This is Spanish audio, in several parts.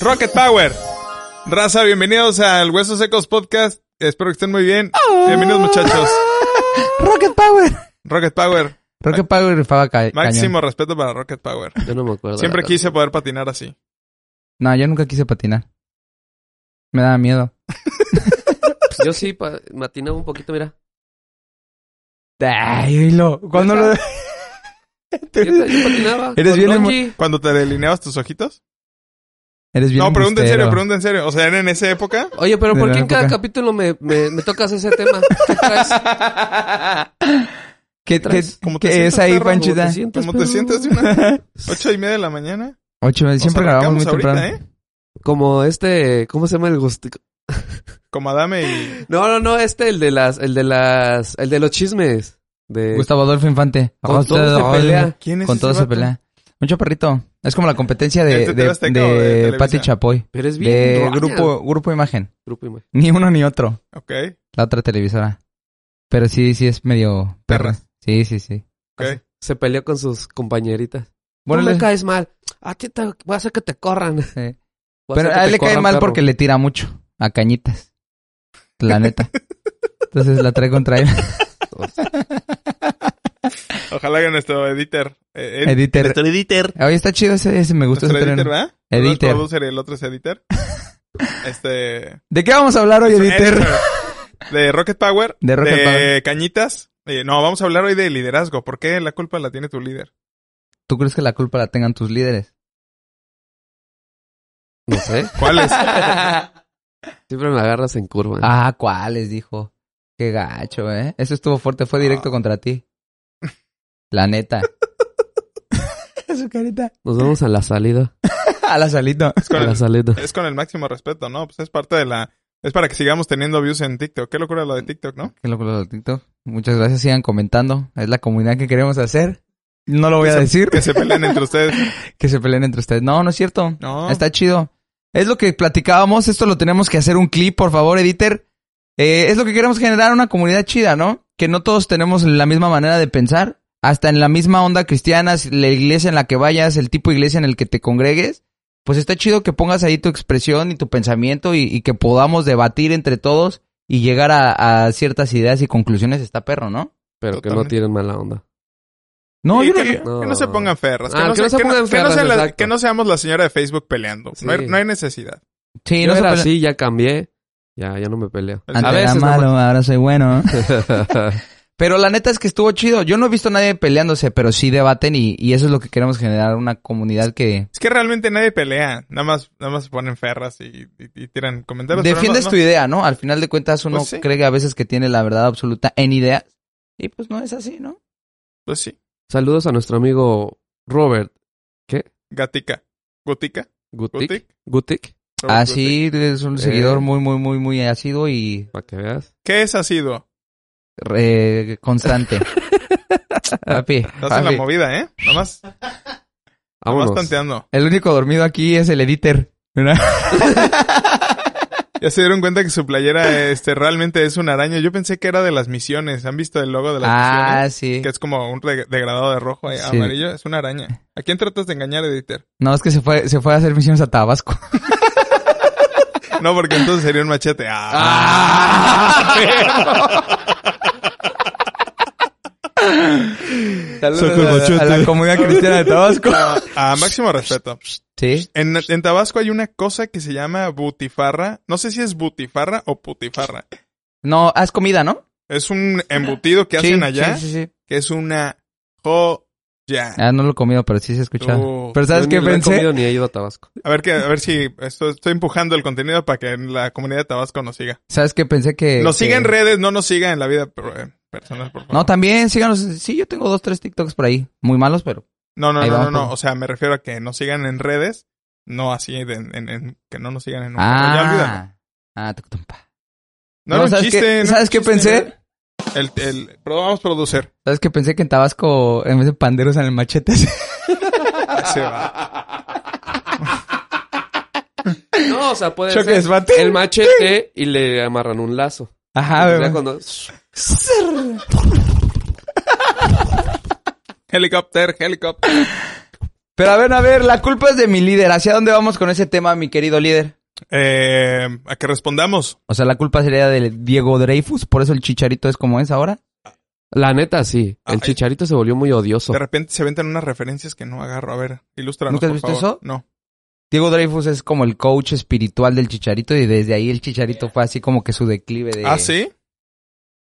Rocket Power. Raza, bienvenidos al Huesos Secos Podcast. Espero que estén muy bien. Bienvenidos muchachos. Rocket Power. Rocket Power. Rocket Power rifaba ca Máximo cañón. respeto para Rocket Power. Yo no me acuerdo. Siempre quise poder patinar así. No, yo nunca quise patinar. Me daba miedo. Pues yo sí, pa- matinaba un poquito, mira. Ay, oílo. ¿Cuándo lo...? Yo, yo patinaba. Eres bien. Cuando te delineabas tus ojitos. Eres bien No, pregunta en serio, pregunta en serio. O sea, ¿era en esa época? Oye, pero ¿por qué en cada época. capítulo me, me, me tocas ese tema? ¿Qué traes? ¿Qué, traes? ¿Cómo te qué sientes, es ahí? Panchita? ¿Cómo te sientes, ¿Cómo te perro? sientes de una ocho y media de la mañana? Ocho, siempre Nos grabamos muy arrancamos temprano. ahorita, ¿eh? Como este, ¿cómo se llama el gusto? Como Adame y... No, no, no, este, el de las, el de las, el de los chismes. De, Gustavo Adolfo Infante. con todo se pelea. ¿Quién es Con ese todo se pelea. Mucho perrito. Es como la competencia ¿De de, TV de? Pati Chapoy. Pero es bien De grupo, grupo Imagen. Grupo Imagen. Ni uno ni otro. Ok, La otra televisora. Pero sí, sí es medio perra. Perras. Sí, sí, sí. ok. Se peleó con sus compañeritas. Bueno, me le- caes mal. A ti te voy a hacer que te corran. sí. A Pero a él le cae mal perro. porque le tira mucho a cañitas. La neta. Entonces la trae contra él. Ojalá que nuestro editor... eh, ed- Editor. Nuestro editor. Oye, está chido ese, ese me gustó Nuestro ese editor. ¿verdad? Uno es Editor. producer y el otro es editor. Este... ¿De qué vamos a hablar hoy, editor? De Rocket Power. De Rocket Power. Cañitas. Eh, no, vamos a hablar hoy de liderazgo. ¿Por qué la culpa la tiene tu líder? ¿Tú crees que la culpa la tengan tus líderes? No sé. ¿Cuál es? Siempre me agarras en curva. ah, ¿cuáles? Dijo. Qué gacho, ¿eh? Eso estuvo fuerte. Fue directo Ah. contra ti. La neta. Su carita. Nos vemos a la salida. A la salita. Es con, A la el, salida. es con el máximo respeto, ¿no? Pues es parte de la... Es para que sigamos teniendo views en TikTok. Qué locura lo de TikTok, ¿no? Qué loco lo de TikTok. Muchas gracias. Sigan comentando. Es la comunidad que queremos hacer. No lo voy Que a se- decir. Que se peleen entre ustedes. Que se peleen entre ustedes. No, no es cierto. No. Está chido. Es lo que platicábamos. Esto lo tenemos que hacer un clip, por favor, editor. Eh, es lo que queremos generar una comunidad chida, ¿no? Que no todos tenemos la misma manera de pensar. Hasta en la misma onda cristiana, la iglesia en la que vayas, el tipo de iglesia en el que te congregues. Pues está chido que pongas ahí tu expresión y tu pensamiento y, y que podamos debatir entre todos y llegar a, a ciertas ideas y conclusiones. Está perro, ¿no? Pero que no tienen mala onda. No, yo no- que, no- que no se pongan ferras. Que, Ah, no, que no se que pongan que no ferras, sea la- exacto. que no seamos la señora de Facebook peleando. No, hay, no hay necesidad. sí, Yo no era así, ya cambié. Ya, ya no me peleo. El- Antes A era malo, ahora soy bueno. Pero la neta es que estuvo chido. Yo no he visto a nadie peleándose, pero sí debaten y, y eso es lo que queremos generar, una comunidad que... Es que realmente nadie pelea. Nada más, nada más se ponen ferras y, y- y tiran comentarios. Defiendes no- tu idea, ¿no? Al final de cuentas uno Pues sí. cree que a veces que tiene la verdad absoluta en ideas. Y pues no es así, ¿no? Pues sí. Saludos a nuestro amigo Robert. ¿Qué? Gatica. Gutica. Gutik. Gutic. Gutik. Robert Ah, sí, es un Eh. seguidor muy, muy, muy, muy ácido y Para que veas. Gutic. ¿Qué es ácido? Eh, constante. papi, Estás en la papi. movida, ¿eh? Nada más, nada más Vámonos. tanteando. El único dormido aquí es el editor. Ya se dieron cuenta que su playera este realmente es una araña. Yo pensé que era de las misiones. ¿Han visto el logo de las ah, misiones? sí. Que es como un degradado de rojo y Sí. amarillo. Es una araña. ¿A quién tratas de engañar, editor? No, es que se fue, se fue a hacer misiones a Tabasco. No, porque entonces sería un machete. ¡Ah! Saludos a, a la comunidad cristiana de Tabasco. A máximo respeto. Sí. En, en Tabasco hay una cosa que se llama butifarra. No sé si es butifarra o putifarra. No, haz comida, ¿no? Es un embutido que Sí, hacen allá, Sí, sí, sí. que es una joya. Ah, no lo he comido, pero sí se escucha. Pero ¿sabes qué ni lo he pensé? comido ni he ido a Tabasco. A ver que, a ver si esto, estoy empujando el contenido para que la comunidad de Tabasco nos siga. ¿Sabes qué pensé que... Nos que- siga en redes, no nos siga en la vida eh, personal, por favor. No, también síganos. Sí, yo tengo dos, tres TikToks por ahí. Muy malos, pero... No, no, Ahí no, no, no. por- O sea, me refiero a que nos sigan en redes, no así en, en- en- que no nos sigan en un ya olvídalo. Ah. Ah, tucutumpa. No, No, ¿sabes chiste, qué- no ¿sabes qué pensé? El, el, pero vamos a producir. ¿Sabes qué pensé que en Tabasco, en vez de panderos, en el machete? Se va. No, o sea, puede Choques, ser bate. el machete y le amarran un lazo. Ajá, Ya bebé. cuando... Helicóptero, helicóptero. Pero a ver, a ver, la culpa es de mi líder. ¿Hacia dónde vamos con ese tema, mi querido líder? Eh, a que respondamos. O sea, la culpa sería de Diego Dreyfus, por eso el chicharito es como es ahora. La neta, sí. El Ay. chicharito se volvió muy odioso. De repente se ventan unas referencias que no agarro. A ver, ilústranos, ¿Nunca has por visto favor. eso? No. Diego Dreyfus es como el coach espiritual del chicharito y desde ahí el chicharito fue así como que su declive de, ¿Ah, sí?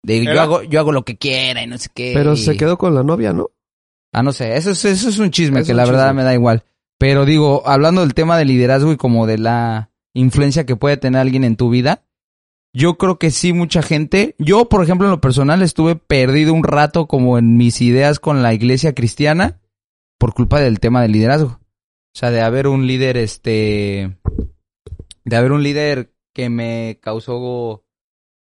de yo hago, yo hago lo que quiera y no sé qué. Pero se quedó con la novia, ¿no? Ah, no sé, eso es, eso es un chisme Es que un la verdad me da igual. Pero digo, hablando del tema de liderazgo y como de la influencia que puede tener alguien en tu vida, yo creo que sí mucha gente, yo por ejemplo en lo personal estuve perdido un rato como en mis ideas con la iglesia cristiana por culpa del tema del liderazgo. O sea, de haber un líder, este, de haber un líder que me causó,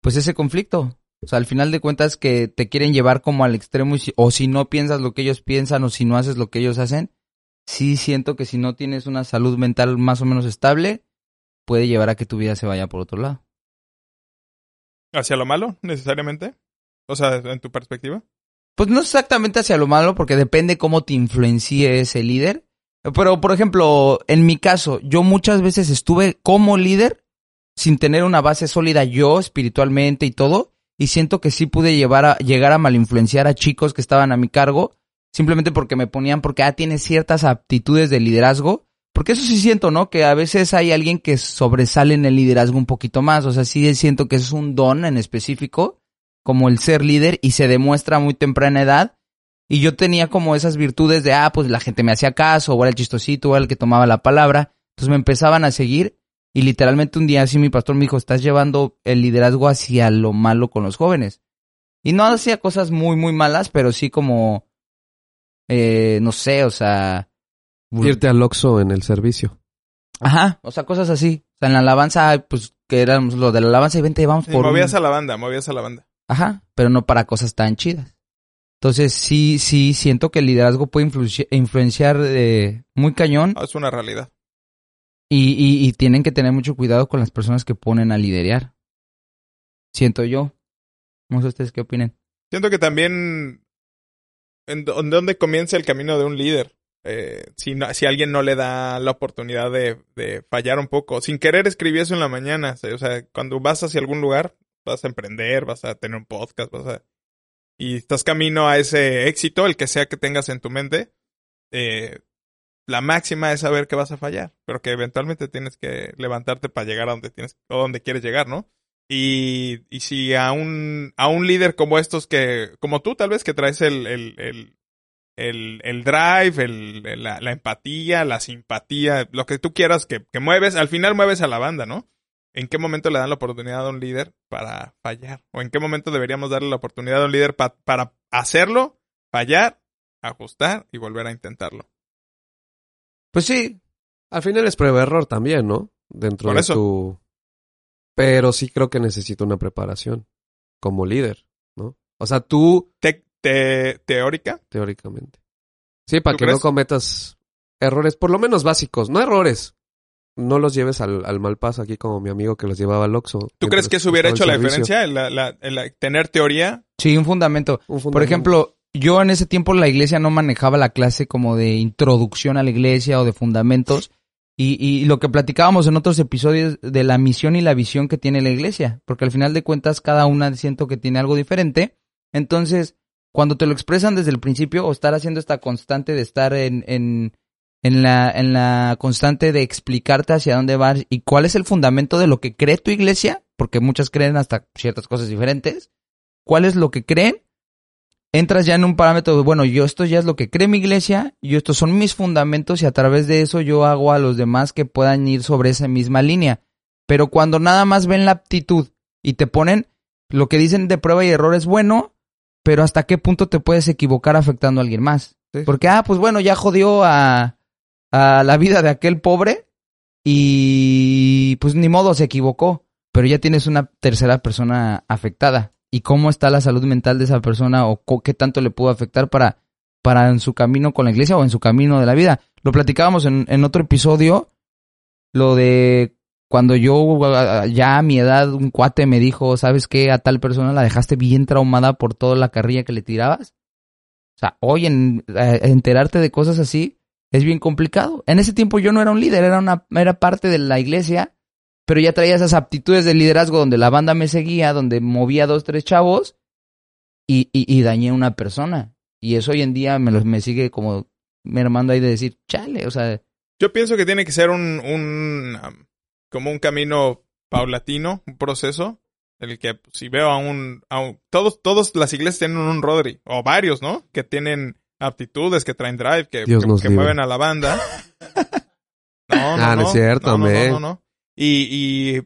pues ese conflicto. O sea, al final de cuentas que te quieren llevar como al extremo y si- o si no piensas lo que ellos piensan o si no haces lo que ellos hacen, sí siento que si no tienes una salud mental más o menos estable, puede llevar a que tu vida se vaya por otro lado. ¿Hacia lo malo, necesariamente? O sea, en tu perspectiva. Pues no exactamente hacia lo malo, porque depende cómo te influencie ese líder. Pero, por ejemplo, en mi caso, yo muchas veces estuve como líder sin tener una base sólida yo espiritualmente y todo, y siento que sí pude llevar a, llegar a malinfluenciar a chicos que estaban a mi cargo, simplemente porque me ponían, porque ah, tienes ciertas aptitudes de liderazgo, porque eso sí siento, ¿no? Que a veces hay alguien que sobresale en el liderazgo un poquito más, o sea, sí siento que es un don en específico, como el ser líder, y se demuestra muy temprana edad, y yo tenía como esas virtudes de, ah, pues la gente me hacía caso, o era el chistosito, o era el que tomaba la palabra, entonces me empezaban a seguir, y literalmente un día así mi pastor me dijo, estás llevando el liderazgo hacia lo malo con los jóvenes. Y no hacía cosas muy, muy malas, pero sí como, eh, no sé, o sea... Irte al Oxxo en el servicio. Ajá, o sea, cosas así. O sea, en la alabanza, pues, que éramos lo de la alabanza y vente, vamos Sí, por un- movías a la banda, movías a la banda. Ajá, pero no para cosas tan chidas. Entonces, sí, sí, siento que el liderazgo puede influencia- influenciar eh, muy cañón Ah, Es una realidad. y, y, y tienen que tener mucho cuidado con las personas que ponen a liderear. Siento yo. No sé ustedes qué opinen. Siento que también en dónde comienza el camino de un líder. Eh, si, no- si alguien no le da la oportunidad de, de fallar un poco. Sin querer escribí eso en la mañana. O sea, cuando vas hacia algún lugar, vas a emprender, vas a tener un podcast, vas a... Y estás camino a ese éxito, el que sea que tengas en tu mente. Eh, la máxima es saber que vas a fallar, pero que eventualmente tienes que levantarte para llegar a donde tienes o donde quieres llegar, ¿no? Y, y si a un, a un líder como estos que, como tú tal vez que traes el, el, el, el, el drive, el, la, la empatía, la simpatía, lo que tú quieras que, que mueves, al final mueves a la banda, ¿no? ¿En qué momento le dan la oportunidad a un líder para fallar? ¿O en qué momento deberíamos darle la oportunidad a un líder pa- para hacerlo, fallar, ajustar y volver a intentarlo? Pues sí, Al final es prueba-error también, ¿no? Dentro Por de eso. tu... Pero sí creo que necesito una preparación como líder, ¿no? O sea, tú, Te- te- teórica, teóricamente. Sí, para ¿Tú que no cometas errores, por lo menos básicos, no errores. No los lleves al, al mal paso aquí como mi amigo que los llevaba al Oxxo. ¿tú crees que eso hubiera hecho la servicio. diferencia? El, la- la- el- la- tener teoría sí, un fundamento. Un Por fundamento. ejemplo, yo en ese tiempo la iglesia no manejaba la clase como de introducción a la iglesia o de fundamentos. Y, y lo que platicábamos en otros episodios de la misión y la visión que tiene la iglesia. Porque al final de cuentas cada una siento que tiene algo diferente. Entonces, cuando te lo expresan desde el principio o estar haciendo esta constante de estar en, en, en, la, en la constante de explicarte hacia dónde vas y cuál es el fundamento de lo que cree tu iglesia, porque muchas creen hasta ciertas cosas diferentes, cuál es lo que creen entras ya en un parámetro de, bueno, yo esto ya es lo que cree mi iglesia, yo estos son mis fundamentos y a través de eso yo hago a los demás que puedan ir sobre esa misma línea. Pero cuando nada más ven la aptitud y te ponen lo que dicen de prueba y error es bueno, pero hasta qué punto te puedes equivocar afectando a alguien más. Sí. Porque, ah, pues bueno, ya jodió a, a la vida de aquel pobre y pues ni modo se equivocó, pero ya tienes una tercera persona afectada. ¿Y cómo está la salud mental de esa persona o qué tanto le pudo afectar para, para en su camino con la iglesia o en su camino de la vida? Lo platicábamos en, en otro episodio, lo de cuando yo ya a mi edad un cuate me dijo, ¿sabes qué? A tal persona la dejaste bien traumada por toda la carrilla que le tirabas. O sea, hoy en, enterarte de cosas así, es bien complicado. En ese tiempo yo no era un líder, era una era parte de la iglesia, pero ya traía esas aptitudes de liderazgo donde la banda me seguía, donde movía dos, tres chavos y, y, y dañé a una persona. Y eso hoy en día me, lo- me sigue como mermando ahí de decir, chale, o sea, Yo pienso que tiene que ser un, un um, como un camino paulatino, un proceso, en el que si veo a un, a un- todos, todos las iglesias tienen un Rodri, o varios, ¿no? Que tienen aptitudes, que traen drive, que, Dios que, nos que libre. mueven a la banda. No, no, Ah, no es cierto, no, no, amén. no, no, no. Y, y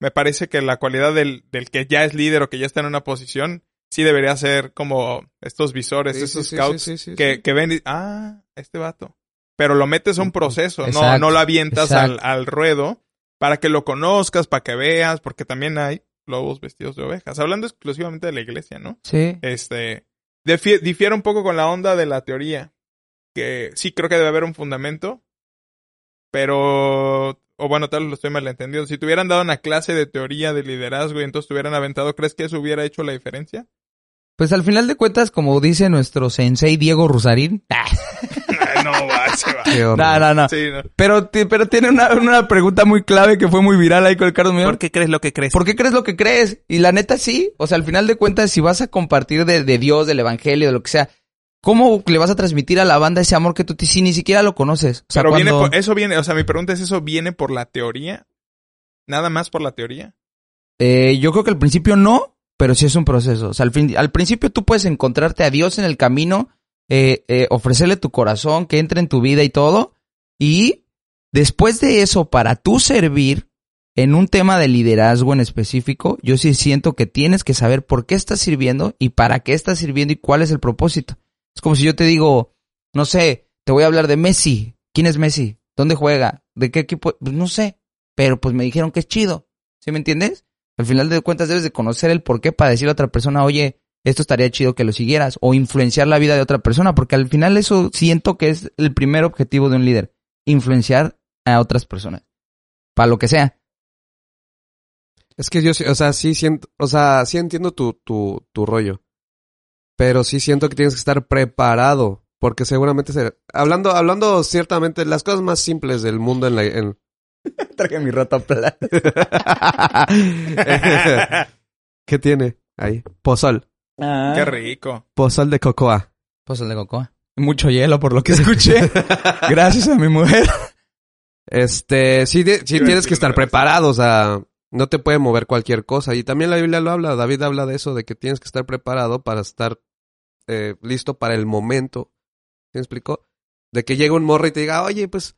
me parece que la cualidad del, del que ya es líder o que ya está en una posición, sí debería ser como estos visores, Sí, sí, scouts sí, sí, sí, que, sí. que ven y, ah, este vato. Pero lo metes a un proceso, no, Exacto, no lo avientas al, al ruedo para que lo conozcas, para que veas, porque también hay lobos vestidos de ovejas. Hablando exclusivamente de la iglesia, ¿no? sí. Este, difi- difiere un poco con la onda de la teoría, que sí creo que debe haber un fundamento, pero, o bueno, tal vez lo estoy malentendiendo. Si te hubieran dado una clase de teoría de liderazgo y entonces te hubieran aventado, ¿crees que eso hubiera hecho la diferencia? Pues al final de cuentas, como dice nuestro sensei Diego Rusarín, no, va, se va. Qué no, no, no. Sí, no. Pero, pero tiene una, una pregunta muy clave que fue muy viral ahí con el Carlos Muñoz. qué crees lo que crees? ¿Por qué crees lo que crees? Y la neta sí. O sea, al final de cuentas, si vas a compartir de, de Dios, del Evangelio, de lo que sea, ¿cómo le vas a transmitir a la banda ese amor que tú si ni siquiera lo conoces? O sea, Pero viene por, eso viene, o sea, mi pregunta es, ¿eso viene por la teoría? ¿Nada más por la teoría? Eh, yo creo que al principio no, pero sí es un proceso. O sea, al, fin- al principio tú puedes encontrarte a Dios en el camino, eh, eh, ofrecerle tu corazón, que entre en tu vida y todo. Y después de eso, para tú servir en un tema de liderazgo en específico, yo sí siento que tienes que saber por qué estás sirviendo y para qué estás sirviendo y cuál es el propósito. Es como si yo te digo, no sé, te voy a hablar de Messi. ¿Quién es Messi? ¿Dónde juega? ¿De qué equipo? Pues no sé, pero pues me dijeron que es chido. ¿Sí me entiendes? Al final de cuentas debes de conocer el por qué para decirle a otra persona, oye, esto estaría chido que lo siguieras o influenciar la vida de otra persona, porque al final eso siento que es el primer objetivo de un líder, influenciar a otras personas, para lo que sea. Es que yo, sí- o sea, sí siento, o sea, sí entiendo tu, tu, tu rollo. Pero sí siento que tienes que estar preparado. Porque seguramente se, hablando, hablando ciertamente las cosas más simples del mundo en la, en, Traje mi rata plata. ¿Qué tiene ahí? Pozol. Qué rico. Pozol de cocoa. El de cocoa. Mucho hielo por lo que escuché. Gracias a mi mujer. Este, sí, de- sí tienes que estar preparado, o sea, no te puede mover cualquier cosa. Y también la Biblia lo habla, David habla de eso, de que tienes que estar preparado para estar eh, listo para el momento. ¿Sí me explicó? De que llegue un morro y te diga, oye, pues,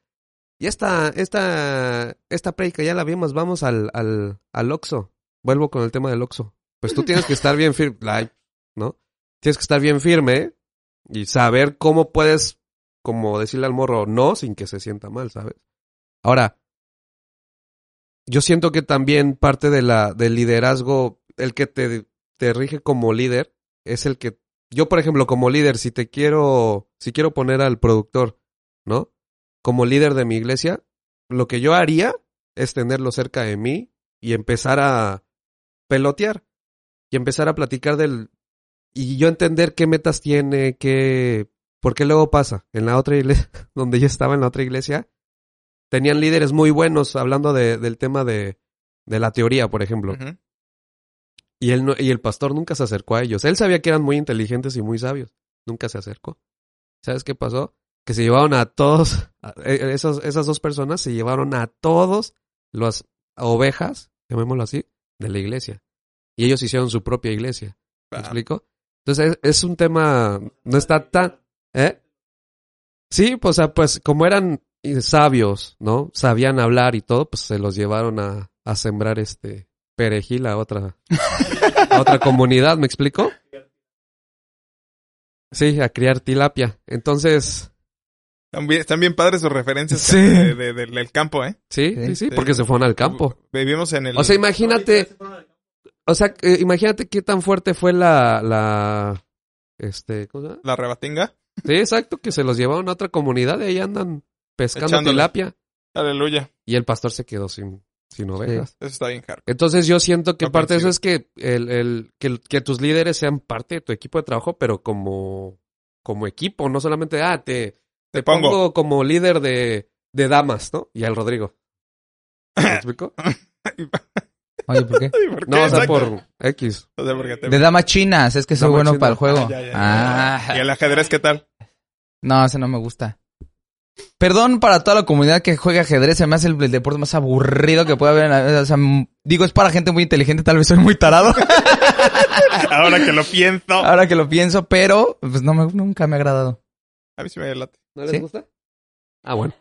ya esta, esta, esta prédica ya la vimos, vamos al, al, al Oxxo. Vuelvo con el tema del Oxxo. Pues tú tienes que estar bien firme, ¿no? Tienes que estar bien firme y saber cómo puedes, como decirle al morro no sin que se sienta mal, ¿sabes? Ahora, yo siento que también parte de la, del liderazgo, el que te, te rige como líder, es el que, yo por ejemplo, como líder, si te quiero, si quiero poner al productor, ¿no? Como líder de mi iglesia, lo que yo haría es tenerlo cerca de mí y empezar a pelotear y empezar a platicar del, y yo entender qué metas tiene, qué, porque luego pasa, en la otra iglesia, donde yo estaba en la otra iglesia, tenían líderes muy buenos hablando de, del tema de, de la teoría, por ejemplo. Y él no- y el pastor nunca se acercó a ellos. Él sabía que eran muy inteligentes y muy sabios. Nunca se acercó. ¿Sabes qué pasó? Que se llevaron a todos, a- eh, esos, esas dos personas se llevaron a todos las ovejas, llamémoslo así, de la iglesia. Y ellos hicieron su propia iglesia. ¿Me Ah, explico? Entonces es, es un tema, no está tan, ¿eh? Sí, pues, o sea, pues como eran sabios, ¿no? Sabían hablar y todo, pues se los llevaron a, a sembrar este perejil a otra, a otra comunidad, ¿me explico? Sí, a criar tilapia. Entonces, Están bien, están bien padres sus referencias Sí. de- de- del- del campo, ¿eh? sí, Sí. sí, sí, porque se fueron al campo. Vivimos en el... O sea, imagínate, o sea, eh, imagínate qué tan fuerte fue la, la, este, ¿cómo se llama? La rebatinga. Sí, exacto, que se los llevaron a otra comunidad y ahí andan pescando Echándole. tilapia. Aleluya. Y el pastor se quedó sin, sin ovejas. Eso está bien caro. Entonces yo siento que No parte de eso es que, el, el, que, que tus líderes sean parte de tu equipo de trabajo, pero como, como equipo, no solamente, ah, te, Te pongo. como líder de, de damas, ¿no? Y al Rodrigo. ¿Me explico? Oye, ¿por qué? Ay, ¿por qué? No, o sea, Exacto. por X. O sea, porque te- De damas chinas, es que soy Damas bueno chinas. para el juego. Ah, ya, ya, ya. Ah, ¿Y el ajedrez qué tal? no, ese no me gusta. Perdón para toda la comunidad que juega ajedrez, se me hace el, el deporte más aburrido que puede haber. en la- O sea, digo, es para gente muy inteligente, tal vez soy muy tarado. Ahora que lo pienso. ahora que lo pienso, pero pues no me, nunca me ha agradado. A mí sí me late. ¿No les ¿Sí? gusta? Ah, bueno.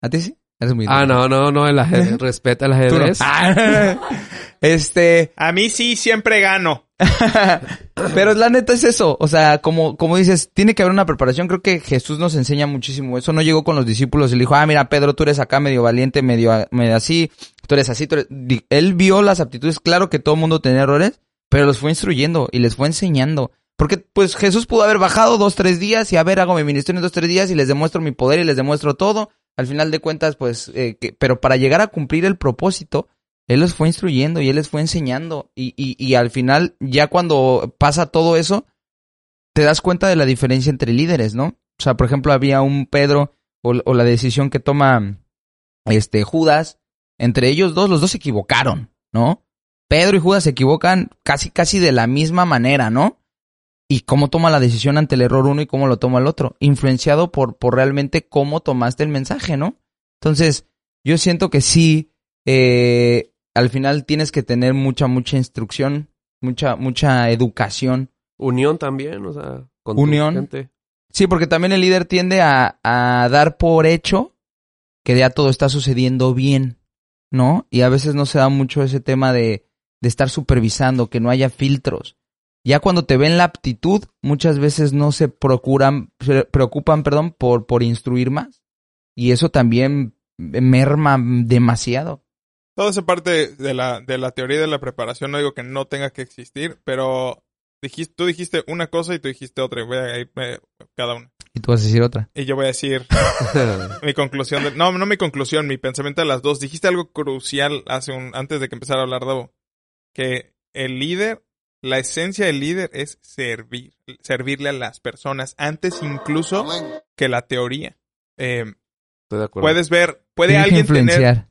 ¿A ti sí? Eres muy Ah, no, no, no, el ajedrez. Respeta el no. ajedrez. Ah, este, A mí sí siempre gano. pero la neta es eso. O sea, como, como dices, tiene que haber una preparación. Creo que Jesús nos enseña muchísimo. Eso no llegó con los discípulos y le dijo, ah, mira, Pedro, tú eres acá medio valiente, medio, medio así, tú eres así, tú eres... Él vio las aptitudes. Claro que todo el mundo tenía errores, pero los fue instruyendo y les fue enseñando. Porque, pues, Jesús pudo haber bajado dos, tres días y a ver, hago mi ministerio en dos, tres días y les demuestro mi poder y les demuestro todo. Al final de cuentas, pues, eh, que- pero para llegar a cumplir el propósito, él los fue instruyendo y él les fue enseñando. Y, y, y al final, ya cuando pasa todo eso, te das cuenta de la diferencia entre líderes, ¿no? O sea, por ejemplo, había un Pedro o, o la decisión que toma este Judas. Entre ellos dos, los dos se equivocaron, ¿no? Pedro y Judas se equivocan casi, casi de la misma manera, ¿no? Y cómo toma la decisión ante el error uno y cómo lo toma el otro. Influenciado por, por realmente cómo tomaste el mensaje, ¿no? Entonces, yo siento que sí, eh, al final tienes que tener mucha, mucha instrucción, mucha, mucha educación. Unión también, o sea, con tu Unión. gente. Sí, porque también el líder tiende a, a dar por hecho que ya todo está sucediendo bien, ¿no? Y a veces no se da mucho ese tema de, de estar supervisando, que no haya filtros. Ya cuando te ven la aptitud, muchas veces no se procuran, se preocupan, perdón, por, por instruir más. Y eso también merma demasiado. Toda esa parte de la, de la teoría de la preparación no digo que no tenga que existir, pero dijiste, tú dijiste una cosa y tú dijiste otra. y Voy a ir eh, cada una. Y tú vas a decir otra. Y yo voy a decir mi conclusión. De, no, no mi conclusión, mi pensamiento de las dos. Dijiste algo crucial hace un, antes de que empezara a hablar Davo. Que el líder, la esencia del líder es servir. Servirle a las personas antes incluso que la teoría. Eh, Estoy de acuerdo. puedes ver, puede Tienes alguien tener influenciar.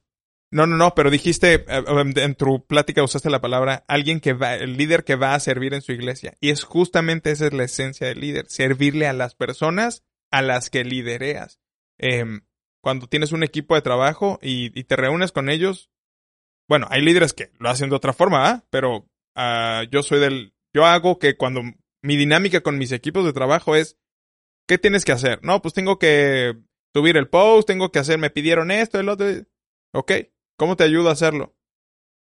no, no, no, pero dijiste, eh, en tu plática usaste la palabra alguien que va, el líder que va a servir en su iglesia. Y es justamente esa es la esencia del líder, servirle a las personas a las que lidereas. Em, cuando tienes un equipo de trabajo y, y te reúnes con ellos, bueno, hay líderes que lo hacen de otra forma, ¿ah? Pero ah, yo soy del, yo hago que cuando mi dinámica con mis equipos de trabajo es, ¿qué tienes que hacer? No, pues tengo que subir el post, tengo que hacer, me pidieron esto, el otro. Ok, ¿cómo te ayudo a hacerlo?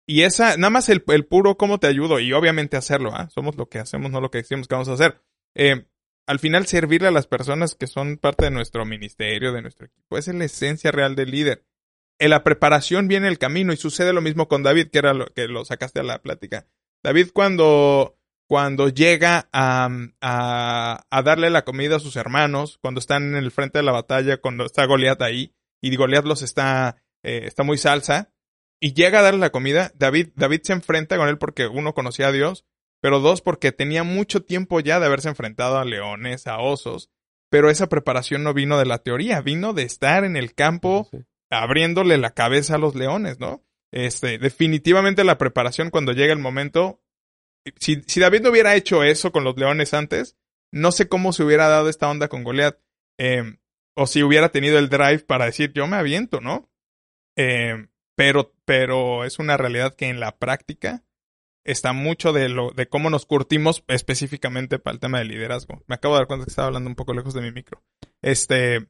Y esa, nada más el, el puro cómo te ayudo y obviamente hacerlo, ¿ah? Somos lo que hacemos, no lo que decimos que vamos a hacer. Eh, al final servirle a las personas que son parte de nuestro ministerio, de nuestro equipo, es la esencia real del líder. En la preparación viene el camino y sucede lo mismo con David, que era lo que lo sacaste a la plática. David cuando, cuando llega a, a, a darle la comida a sus hermanos, cuando están en el frente de la batalla, cuando está Goliat ahí, y Goliat los está, eh, está muy salsa, y llega a darle la comida, David, David se enfrenta con él porque uno conocía a Dios, pero dos porque tenía mucho tiempo ya de haberse enfrentado a leones, a osos, pero esa preparación no vino de la teoría, vino de estar en el campo Sí. abriéndole la cabeza a los leones, ¿no? Este, definitivamente la preparación cuando llega el momento, si, David no hubiera hecho eso con los leones antes, no sé cómo se hubiera dado esta onda con Goliat. Eh, o si hubiera tenido el drive para decir yo me aviento, ¿no? Eh, pero, pero es una realidad que en la práctica está mucho de lo, de cómo nos curtimos específicamente para el tema de liderazgo. Me acabo de dar cuenta que estaba hablando un poco lejos de mi micro. Este,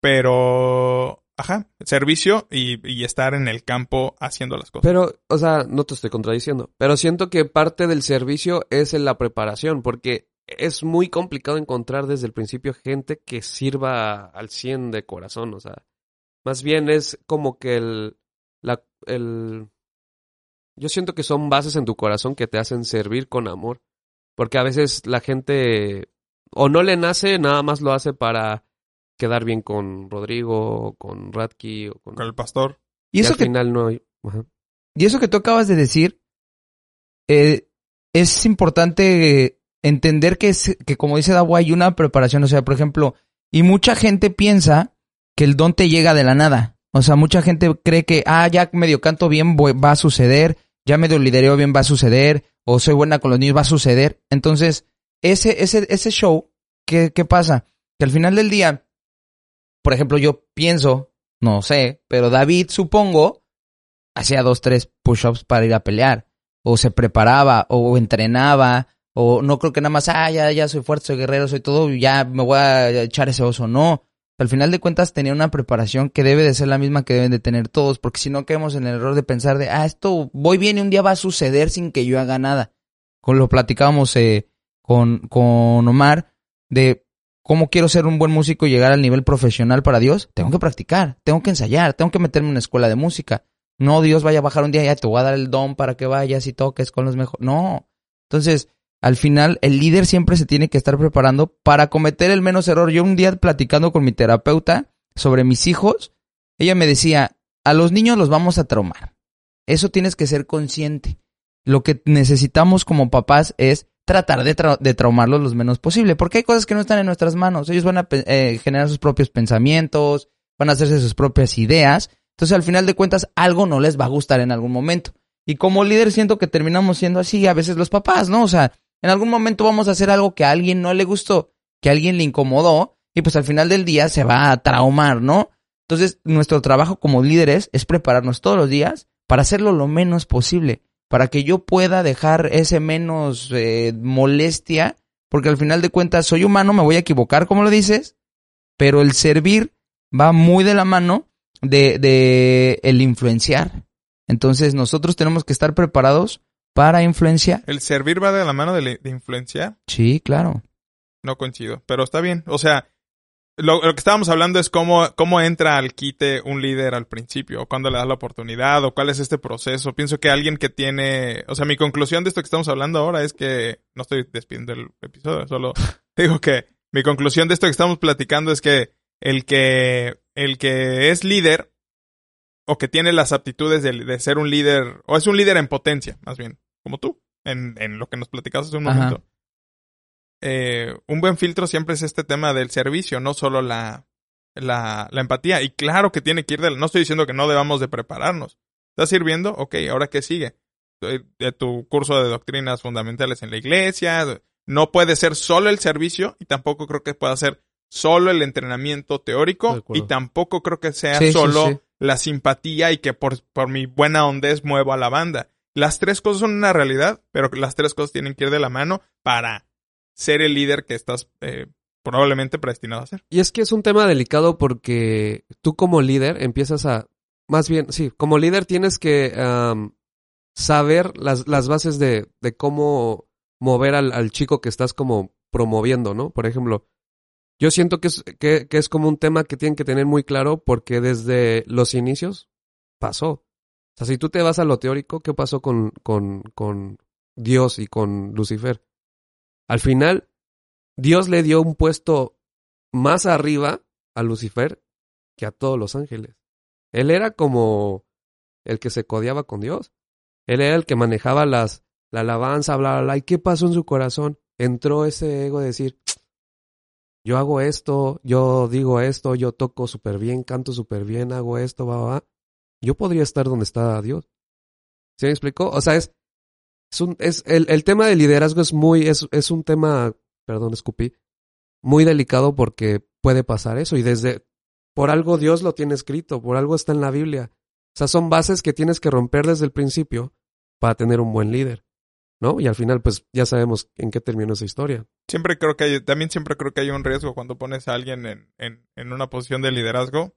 pero, ajá, servicio y, estar en el campo haciendo las cosas. Pero, o sea, no te estoy contradiciendo, pero siento que parte del servicio es en la preparación, porque es muy complicado encontrar desde el principio gente que sirva al 100 de corazón, o sea, más bien es como que el, la, el, yo siento que son bases en tu corazón que te hacen servir con amor, porque a veces la gente o no le nace, nada más lo hace para quedar bien con Rodrigo, o con Radke, o con... con el pastor. Y y eso al que final no hay... Ajá. Y eso que tú acabas de decir, eh, es importante entender que, es, que como dice Dawa, hay una preparación. O sea, por ejemplo, Y mucha gente piensa que el don te llega de la nada. O sea, mucha gente cree que, ah, ya medio canto bien va a suceder, ya medio lidereo bien va a suceder, o soy buena con los niños va a suceder. Entonces, ese, ese, ese show, ¿qué, ¿qué pasa? Que al final del día, por ejemplo, yo pienso, no sé, pero David, supongo, hacía dos, tres push-ups para ir a pelear, o se preparaba, o entrenaba, o no creo que nada más, ah, ya, ya soy fuerte, soy guerrero, soy todo, ya me voy a echar ese oso. No. Al final de cuentas tenía una preparación que debe de ser la misma que deben de tener todos, porque si no caemos en el error de pensar de, ah, esto voy bien y un día va a suceder sin que yo haga nada. Con lo platicábamos eh, con, con Omar, de cómo quiero ser un buen músico y llegar al nivel profesional para Dios. Tengo que practicar, tengo que ensayar, tengo que meterme en una escuela de música. No, Dios vaya a bajar un día y ya te voy a dar el don para que vayas y toques con los mejores. No. Entonces, al final el líder siempre se tiene que estar preparando para cometer el menos error. Yo un día platicando con mi terapeuta sobre mis hijos, ella me decía, a los niños los vamos a traumar. Eso tienes que ser consciente. Lo que necesitamos como papás es tratar de, de traumarlos lo menos posible, porque hay cosas que no están en nuestras manos. Ellos van a eh, generar sus propios pensamientos, van a hacerse sus propias ideas. Entonces, al final de cuentas, algo no les va a gustar en algún momento. Y como líder siento que terminamos siendo así a veces los papás, ¿no? O sea, en algún momento vamos a hacer algo que a alguien no le gustó, que a alguien le incomodó, y pues al final del día se va a traumar, ¿no? Entonces, nuestro trabajo como líderes es prepararnos todos los días para hacerlo lo menos posible, para que yo pueda dejar ese menos eh, molestia, porque al final de cuentas soy humano, me voy a equivocar, como lo dices, pero el servir va muy de la mano de, de el influenciar. Entonces, nosotros tenemos que estar preparados para influenciar. ¿El servir va de la mano de, influenciar? Sí, claro. No coincido, pero está bien. O sea, lo, que estábamos hablando es cómo, cómo entra al quite un líder al principio, o cuándo le da la oportunidad, o cuál es este proceso. Pienso que alguien que tiene, o sea, mi conclusión de esto que estamos hablando ahora es que, no estoy despidiendo el episodio, solo digo que mi conclusión de esto que estamos platicando es que el que, el que es líder, o que tiene las aptitudes de, de ser un líder, o es un líder en potencia, más bien, como tú, en, en lo que nos platicabas hace un momento. Eh, un buen filtro siempre es este tema del servicio, no solo la, la, la empatía. Y claro que tiene que ir del... No estoy diciendo que no debamos de prepararnos. ¿Estás sirviendo? Ok, ¿ahora qué sigue? De tu curso de doctrinas fundamentales en la iglesia. No puede ser solo el servicio y tampoco creo que pueda ser solo el entrenamiento teórico y tampoco creo que sea solo la simpatía y que por, por mi buena hondez muevo a la banda. Las tres cosas son una realidad, pero las tres cosas tienen que ir de la mano para ser el líder que estás eh, probablemente predestinado a ser. Y es que es un tema delicado porque tú como líder empiezas a, más bien, sí, como líder tienes que saber las, las bases de, de cómo mover al, al, chico que estás como promoviendo, ¿no? Por ejemplo, yo siento que es, que, es como un tema que tienen que tener muy claro porque desde los inicios pasó. O sea, si tú te vas a lo teórico, ¿qué pasó con, con, con Dios y con Lucifer? Al final, Dios le dio un puesto más arriba a Lucifer que a todos los ángeles. Él era como el que se codiaba con Dios. Él era el que manejaba las, la alabanza, bla, bla, bla. ¿Y qué pasó en su corazón? Entró ese ego de decir, yo hago esto, yo digo esto, yo toco súper bien, canto súper bien, hago esto, va, va yo podría estar donde está Dios. ¿Sí me explicó? O sea, es, es, un, es el, el tema del liderazgo es muy, es, es un tema, perdón, escupí, muy delicado porque puede pasar eso y desde, por algo Dios lo tiene escrito, por algo está en la Biblia. O sea, son bases que tienes que romper desde el principio para tener un buen líder. ¿No? Y al final, pues ya sabemos en qué terminó esa historia. Siempre creo que hay, también siempre creo que hay un riesgo cuando pones a alguien en, en, en una posición de liderazgo.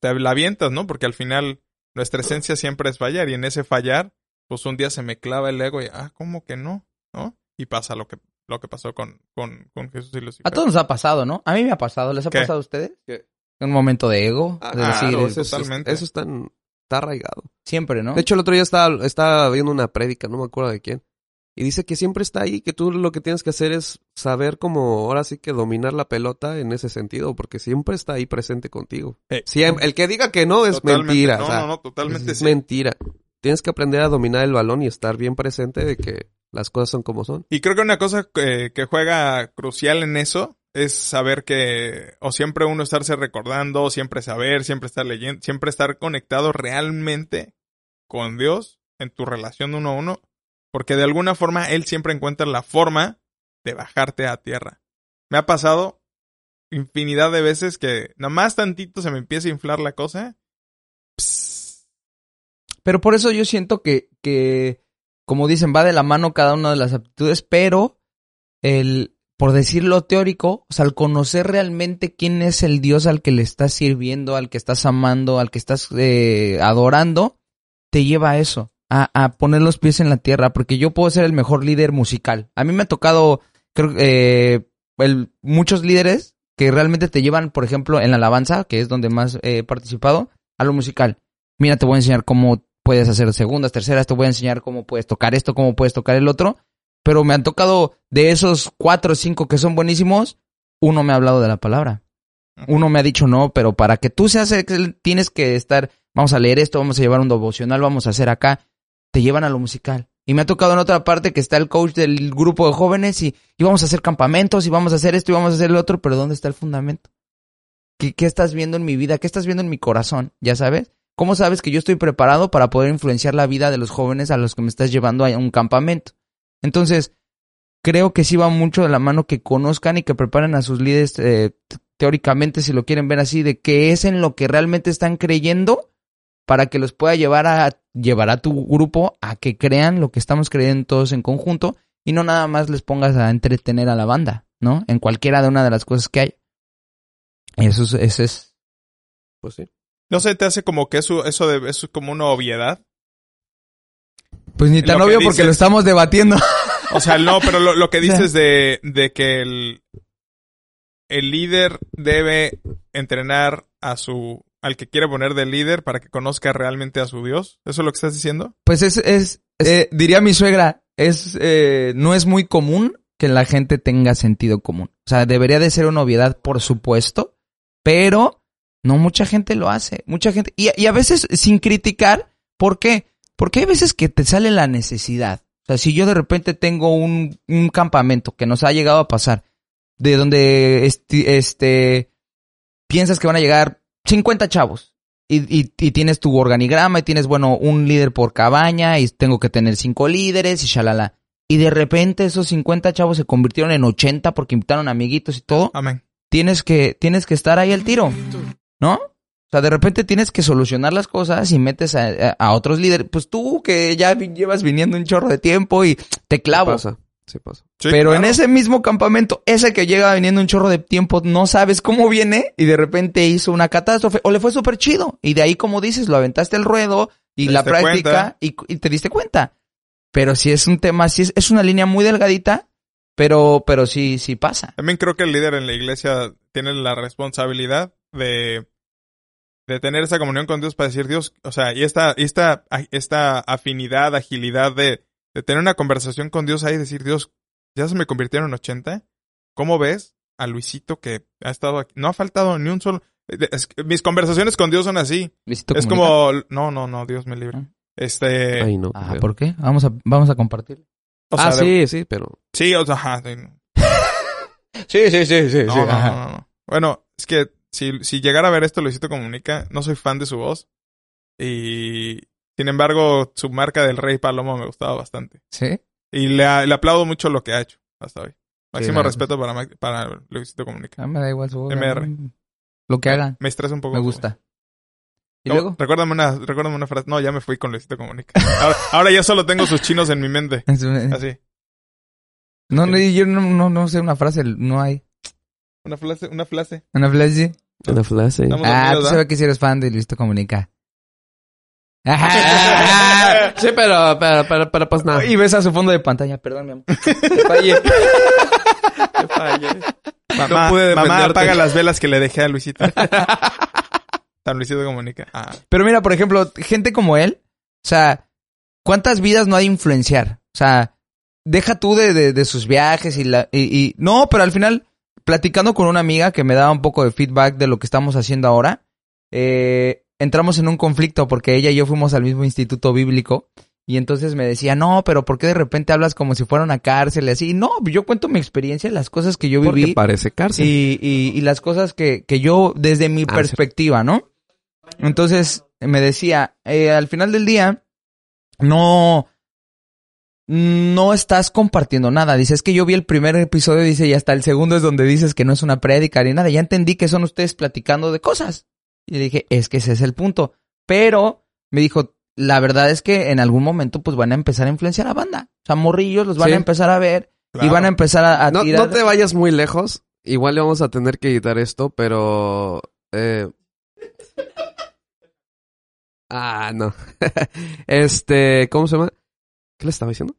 Te la avientas, ¿no? Porque al final nuestra esencia siempre es fallar y en ese fallar, pues un día se me clava el ego y, ah, ¿cómo que no? ¿No? Y pasa lo que, lo que pasó con, con, con Jesús y Lucifer. A todos nos ha pasado, ¿no? A mí me ha pasado. ¿Les ha pasado a ustedes? ¿Qué? Un momento de ego. Ah, de decir, eso, totalmente. eso está, está arraigado. Siempre, ¿no? De hecho, el otro día estaba, estaba viendo una prédica, no me acuerdo de quién. Y dice que siempre está ahí, que tú lo que tienes que hacer es saber cómo ahora sí que dominar la pelota en ese sentido, porque siempre está ahí presente contigo. Eh, el que diga que no es mentira. No, no, no, totalmente es mentira. Tienes que aprender a dominar el balón y estar bien presente de que las cosas son como son. Y creo que una cosa que, que juega crucial en eso es saber que, o siempre uno estarse recordando, siempre saber, siempre estar leyendo, siempre estar conectado realmente con Dios en tu relación uno a uno, porque de alguna forma Él siempre encuentra la forma de bajarte a tierra. Me ha pasado infinidad de veces que nada más tantito se me empieza a inflar la cosa. Pero por eso yo siento que, que, como dicen, va de la mano cada una de las aptitudes, pero el, por decirlo teórico, o sea, al conocer realmente quién es el Dios al que le estás sirviendo, al que estás amando, al que estás eh, adorando, te lleva a eso, a, a, poner los pies en la tierra, porque yo puedo ser el mejor líder musical. A mí me ha tocado, creo, eh, el, muchos líderes que realmente te llevan, por ejemplo, en la alabanza, que es donde más he participado, a lo musical. Mira, te voy a enseñar cómo puedes hacer segundas, terceras, te voy a enseñar cómo puedes tocar esto, cómo puedes tocar el otro pero me han tocado de esos cuatro o cinco que son buenísimos, uno me ha hablado de la palabra. Uno me ha dicho no, pero para que tú seas tienes que estar, vamos a leer esto, vamos a llevar un devocional, vamos a hacer acá. Te llevan a lo musical. Y me ha tocado en otra parte que está el coach del grupo de jóvenes y, y vamos a hacer campamentos y vamos a hacer esto y vamos a hacer el otro, pero ¿dónde está el fundamento? ¿Qué, ¿Qué estás viendo en mi vida? ¿Qué estás viendo en mi corazón? ¿Ya sabes? ¿Cómo sabes que yo estoy preparado para poder influenciar la vida de los jóvenes a los que me estás llevando a un campamento? Entonces, creo que sí va mucho de la mano que conozcan y que preparen a sus líderes eh, teóricamente, si lo quieren ver así, de qué es en lo que realmente están creyendo para que los pueda llevar a llevar a tu grupo a que crean lo que estamos creyendo todos en conjunto y no nada más les pongas a entretener a la banda, ¿no? En cualquiera de una de las cosas que hay. Eso es, eso es. Pues sí. No sé, te hace como que eso, eso, de, eso es como una obviedad. Pues ni tan Lo obvio porque lo estamos debatiendo. O sea, no, pero lo, lo que dices de, de que el, el líder debe entrenar a su, al que quiere poner de líder para que conozca realmente a su Dios. ¿Eso es lo que estás diciendo? Pues es, es, eh, diría mi suegra, es, eh, no es muy común que la gente tenga sentido común. O sea, debería de ser una obviedad, por supuesto, pero no mucha gente lo hace. Mucha gente, y, y a veces sin criticar, ¿por qué? Porque hay veces que te sale la necesidad. O sea, si yo de repente tengo un, un campamento que nos ha llegado a pasar, de donde este, este piensas que van a llegar 50 chavos y, y, y tienes tu organigrama y tienes, bueno, un líder por cabaña y tengo que tener cinco líderes y shalala. Y de repente esos 50 chavos se convirtieron en 80 porque invitaron amiguitos y todo. Amén. Tienes que, tienes que estar ahí al tiro, ¿no? O sea, de repente tienes que solucionar las cosas y metes a, a- a otros líderes. Pues tú que ya vi- llevas viniendo un chorro de tiempo y te clavo. Pasa. Sí pasa. Sí, Pero en ese mismo campamento, ese que llega viniendo un chorro de tiempo, no sabes cómo viene y de repente hizo una catástrofe o le fue súper chido. Y de ahí, como dices, lo aventaste el ruedo y Te la práctica y, y te diste cuenta. Pero si es un tema, si es, es una línea muy delgadita, pero, pero sí, sí pasa. También creo que el líder en la iglesia tiene la responsabilidad de, de tener esa comunión con Dios para decir Dios, o sea, y esta, y esta, esta afinidad, agilidad de, de tener una conversación con Dios ahí y decir Dios, ya se me convirtieron en 80. ¿Cómo ves a Luisito que ha estado aquí? No ha faltado ni un solo. es que mis conversaciones con Dios son así. Luisito Es Comunica. como, no, no, no, Dios me libre. Ah. Este, Ay, no. Ah. ¿por qué? Vamos a, vamos a compartir. o ah, sea, de- sí, sí, pero. sí, o sea, ajá, sí. Sí, sí, sí, sí. No, no, no, no, no. Bueno, es que si, si llegara a ver esto, Luisito Comunica, no soy fan de su voz. Y sin embargo, su marca del Rey Palomo me gustaba bastante. Sí. Y le, le aplaudo mucho lo que ha hecho hasta hoy. Máximo respeto para, para Luisito Comunica. Ah, me da igual su voz. MR. Lo que hagan, Me estresa un poco. me gusta. ¿Y No, luego? Recuérdame una, recuérdame una frase. No, ya me fui con Luisito Comunica. Ahora, ahora ya solo tengo sus chinos en mi mente. Así. No, no, yo no, no, no sé una frase, no hay. Una frase, una frase. Una frase. Estamos Ah, tú sabes que si eres fan de Luisito Comunica. Ajá. Sí, pero, pero, pero, pero pues nada. Y ves a su fondo de pantalla, perdón, mi amor. Te fallé. Te fallé. Mamá, No pude mamá apaga las velas que le dejé a Luisito. San Luisito Comunica. Ah. Pero mira, por ejemplo, gente como él, o sea, ¿cuántas vidas no hay de influenciar? O sea, deja tú de, de, de sus viajes y la... Y, y- no, pero al final, platicando con una amiga que me daba un poco de feedback de lo que estamos haciendo ahora, eh, entramos en un conflicto porque ella y yo fuimos al mismo instituto bíblico Y entonces me decía, no, pero ¿por qué de repente hablas como si fuera una cárcel y así? No, yo cuento mi experiencia, las cosas que yo Porque viví parece cárcel. y, y, y las cosas que, que yo, desde mi Ah, perspectiva, ¿no? Entonces me decía, eh, al final del día, no, no estás compartiendo nada. Dice, es que yo vi el primer episodio, dice, y hasta el segundo es donde dices que no es una prédica ni nada. Ya entendí que son ustedes platicando de cosas. Y le dije, es que ese es el punto. Pero me dijo, la verdad es que en algún momento pues van a empezar a influenciar a banda. O sea, morrillos los van Sí. a empezar a ver y van a empezar a, a No, tirar. no te vayas muy lejos. Igual le vamos a tener que editar esto, pero... eh, Ah, no. este, ¿cómo se llama? ¿Qué le estaba diciendo?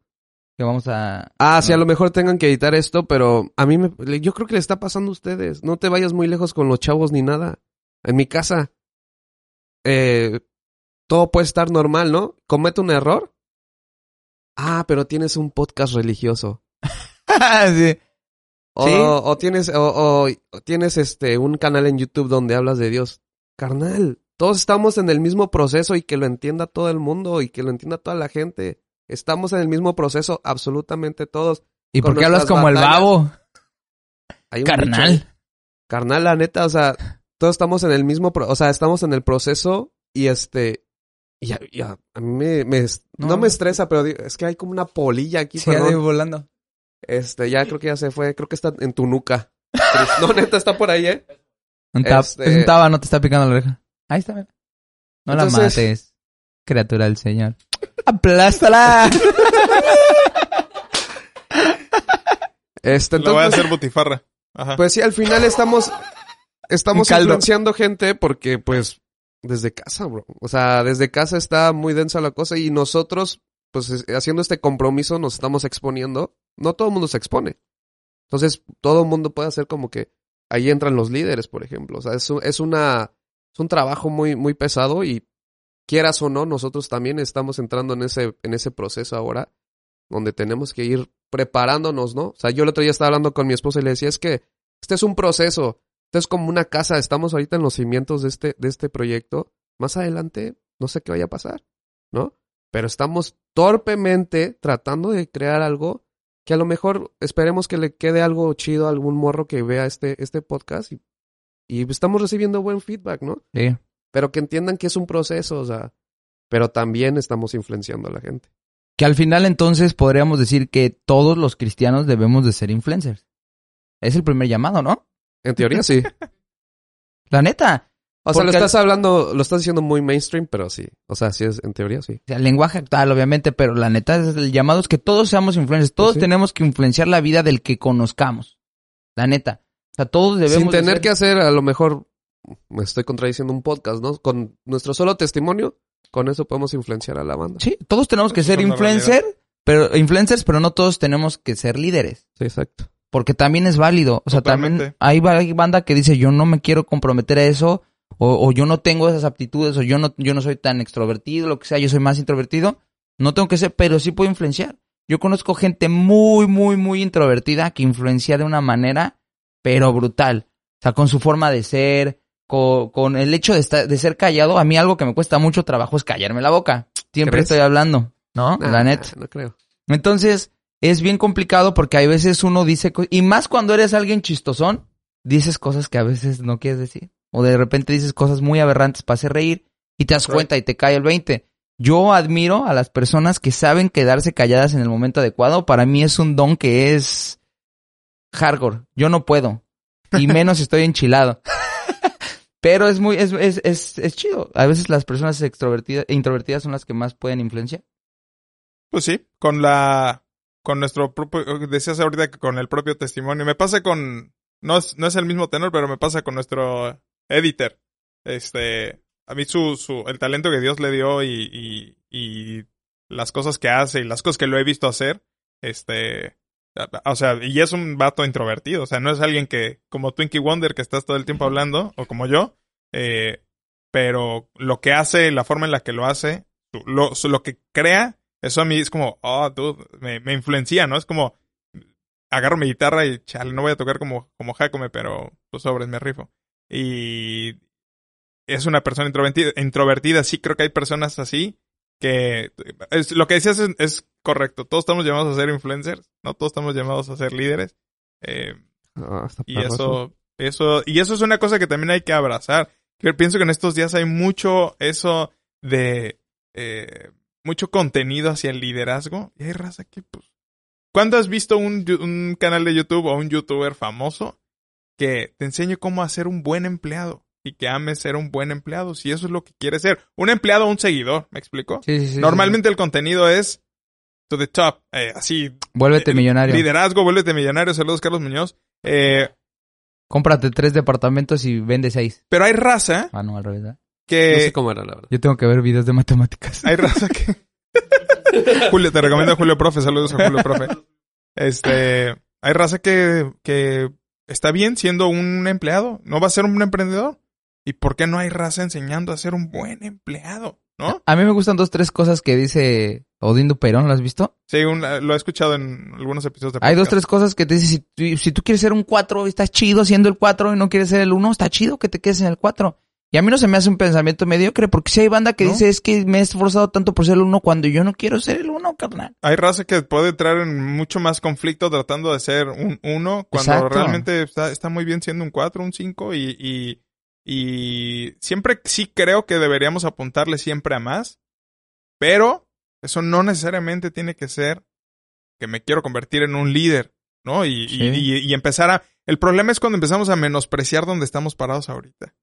Que vamos a... Ah, sí, a lo mejor tengan que editar esto, pero a mí me, yo creo que le está pasando a ustedes. No te vayas muy lejos con los chavos ni nada. En mi casa, eh, todo puede estar normal, ¿no? Comete un error. Ah, pero tienes un podcast religioso. sí. O, Sí. o tienes, o tienes este, un canal en YouTube donde hablas de Dios. Carnal, todos estamos en el mismo proceso y que lo entienda todo el mundo y que lo entienda toda la gente. Estamos en el mismo proceso, absolutamente todos. ¿Y por qué hablas como el babo? Hay un dicho ahí. Carnal. Carnal, la neta, o sea, todos estamos en el mismo, pro- o sea, estamos en el proceso y este, y ya, ya, a mí me, no. No. me estresa, pero digo, es que hay como una polilla aquí, Sí, perdón. volando. Este, ya creo que ya se fue, creo que está en tu nuca. no, neta, está por ahí, ¿eh? Un Este- Es un tábano, te está picando la oreja. Ahí está. No la Entonces- mates, criatura del Señor. ¡Aplástala! Este, Lo voy a entonces, hacer butifarra. Ajá. pues sí, al final estamos, estamos influenciando gente porque, pues, desde casa, bro. O sea, desde casa está muy densa la cosa y nosotros, pues, es- haciendo este compromiso nos estamos exponiendo. No todo el mundo se expone. Entonces, todo el mundo puede hacer como que ahí entran los líderes, por ejemplo. O sea, es, un- es una, es un trabajo muy, muy pesado y quieras o no, nosotros también estamos entrando en ese, en ese proceso ahora, donde tenemos que ir preparándonos, ¿no? O sea, yo el otro día estaba hablando con mi esposa y le decía, es que este es un proceso, esto es como una casa, estamos ahorita en los cimientos de este, de este proyecto, más adelante no sé qué vaya a pasar, ¿no? Pero estamos torpemente tratando de crear algo que a lo mejor esperemos que le quede algo chido a algún morro que vea este, este podcast y, y estamos recibiendo buen feedback, ¿no? Sí. Pero que entiendan que es un proceso, o sea, pero también estamos influenciando a la gente. Que al final entonces podríamos decir que todos los cristianos debemos de ser influencers. Es el primer llamado, ¿no? En teoría sí. La neta. O sea, lo estás hablando, lo estás diciendo muy mainstream, pero sí. O sea, sí es, en teoría sí. O sea, el lenguaje actual, obviamente, pero la neta, es el llamado es que todos seamos influencers. Todos sí. tenemos que influenciar la vida del que conozcamos. La neta. O sea, todos debemos Sin de tener ser- que hacer, a lo mejor, me estoy contradiciendo un podcast, ¿no? Con nuestro solo testimonio, con eso podemos influenciar a la banda. Sí, todos tenemos que ser influencer, pero influencers, pero no todos tenemos que ser líderes. Sí, exacto. Porque también es válido. O sea, también hay banda que dice yo no me quiero comprometer a eso, o, o yo no tengo esas aptitudes, o yo no, yo no soy tan extrovertido, lo que sea, yo soy más introvertido. No tengo que ser, pero sí puedo influenciar. Yo conozco gente muy, muy, muy introvertida que influencia de una manera, pero brutal. O sea, con su forma de ser, con, con el hecho de, estar, de ser callado. A mí algo que me cuesta mucho trabajo es callarme la boca. Siempre estoy hablando, ¿no? La neta. No creo. Entonces, es bien complicado porque hay veces uno dice, y más cuando eres alguien chistosón, dices cosas que a veces no quieres decir. O de repente dices cosas muy aberrantes para hacer reír y te das cuenta y te cae el 20. Yo admiro a las personas que saben quedarse calladas en el momento adecuado. Para mí es un don que es hardcore. Yo no puedo. Y menos estoy enchilado. Pero es muy, es, es, es, es chido. A veces las personas extrovertidas, introvertidas son las que más pueden influenciar. Pues sí, con la, con nuestro propio, decías ahorita que con el propio testimonio. Me pasa con, no es, no es el mismo tenor, pero me pasa con nuestro editor. Este, a mí su, su, el talento que Dios le dio y, y, y las cosas que hace y las cosas que lo he visto hacer, este, o sea, y es un vato introvertido, o sea, no es alguien que, como Twinkie Wonder, que estás todo el tiempo hablando, o como yo, eh, pero lo que hace, la forma en la que lo hace, lo, lo que crea, eso a mí es como, oh, dude, me, me influencia, ¿no? Es como, agarro mi guitarra y, chale, no voy a tocar como, como Jacome, pero, pues, sobres, me rifo. Y es una persona introvertida, introvertida, sí creo que hay personas así, que es, lo que decías es, es correcto. Todos estamos llamados a ser influencers, no todos estamos llamados a ser líderes. Eh, Ah, y eso, eso, y eso es una cosa que también hay que abrazar. Pienso que en estos días hay mucho eso de eh, mucho contenido hacia el liderazgo. Y hay raza que, pues. ¿Cuándo has visto un, un canal de YouTube o un youtuber famoso que te enseñe cómo hacer un buen empleado? Y que ame ser un buen empleado, si eso es lo que quiere ser. Un empleado o un seguidor, ¿me explico? Sí, sí, sí, sí. Normalmente el contenido es to the top, eh, así, Vuélvete millonario. liderazgo, vuélvete millonario, saludos Carlos Muñoz. Eh, Cómprate tres departamentos y vende seis. pero hay raza Ah, no, al revés. que... No sé cómo era, la verdad. Yo tengo que ver videos de matemáticas. Hay raza que... Julio, te recomiendo a Julio Profe, saludos a Julio Profe. Este, hay raza que, que está bien siendo un empleado, no va a ser un emprendedor. ¿Y por qué no hay raza enseñando a ser un buen empleado? ¿No? A mí me gustan dos, tres cosas que dice Odindo Perón, ¿lo has visto? Sí, un- lo he escuchado en algunos episodios de Hay dos, podcast. tres cosas que te dice, si, tú- si tú quieres ser un 4, estás chido siendo el 4 y no quieres ser el 1, está chido que te quedes en el 4. Y a mí no se me hace un pensamiento mediocre, porque si hay banda que ¿No? dice, es que me he esforzado tanto por ser el 1 cuando yo no quiero ser el 1, carnal. Hay raza que puede entrar en mucho más conflicto tratando de ser un uno cuando Exacto. realmente está, está muy bien siendo un 4, un 5 y, y, y siempre sí creo que deberíamos apuntarle siempre a más, pero eso no necesariamente tiene que ser que me quiero convertir en un líder, ¿no? Y, y- Sí. y- y empezar a... El problema es cuando empezamos a menospreciar donde estamos parados ahorita.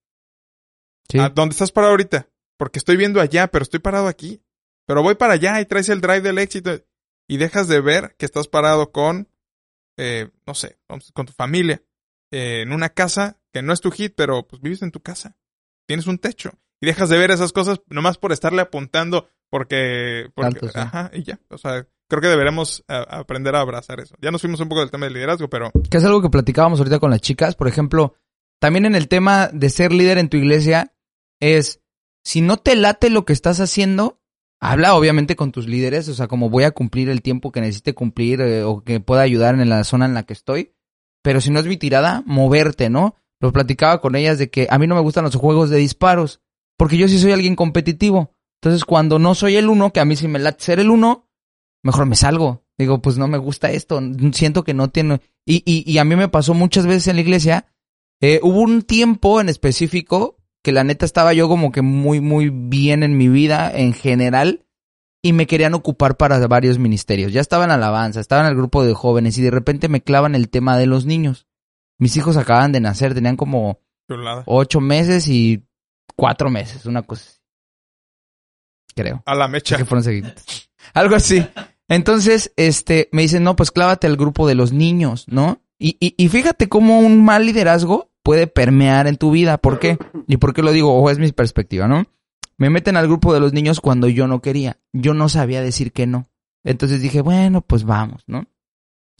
Sí. ¿A dónde estás parado ahorita? Porque estoy viendo allá, pero estoy parado aquí. Pero voy para allá y traes el drive del éxito y dejas de ver que estás parado con, eh, no sé, con, con tu familia, eh, en una casa que no es tu hit, pero pues vives en tu casa. Tienes un techo. Y dejas de ver esas cosas nomás por estarle apuntando porque... porque Tanto, sí. Ajá, y ya. O sea, creo que deberemos a- aprender a abrazar eso. Ya nos fuimos un poco del tema del liderazgo, pero... que es algo que platicábamos ahorita con las chicas. Por ejemplo, también en el tema de ser líder en tu iglesia, es si no te late lo que estás haciendo, habla obviamente con tus líderes, o sea, como voy a cumplir el tiempo que necesite cumplir eh, o que pueda ayudar en la zona en la que estoy. Pero si no es mi tirada, moverte, ¿no? Lo platicaba con ellas de que a mí no me gustan los juegos de disparos, porque yo sí soy alguien competitivo. Entonces, cuando no soy el uno, que a mí sí me late ser el uno, mejor me salgo. Digo, pues no me gusta esto, siento que no tiene... Y, y, a mí me pasó muchas veces en la iglesia, eh, hubo un tiempo en específico que la neta estaba yo como que muy, muy bien en mi vida en general y me querían ocupar para varios ministerios. Ya estaba en alabanza, estaba en el grupo de jóvenes y de repente me clavan el tema de los niños. Mis hijos acaban de nacer, tenían como chulada. ocho meses y cuatro meses, una cosa así. Creo. A la mecha. Que fueron seguidos. Algo así. Entonces, este, me dicen, no, pues clávate al grupo de los niños, ¿no? Y, y, y fíjate cómo un mal liderazgo puede permear en tu vida. ¿Por qué? ¿Y por qué lo digo? O es mi perspectiva, ¿no? Me meten al grupo de los niños cuando yo no quería. Yo no sabía decir que no. Entonces dije, bueno, pues vamos, ¿no?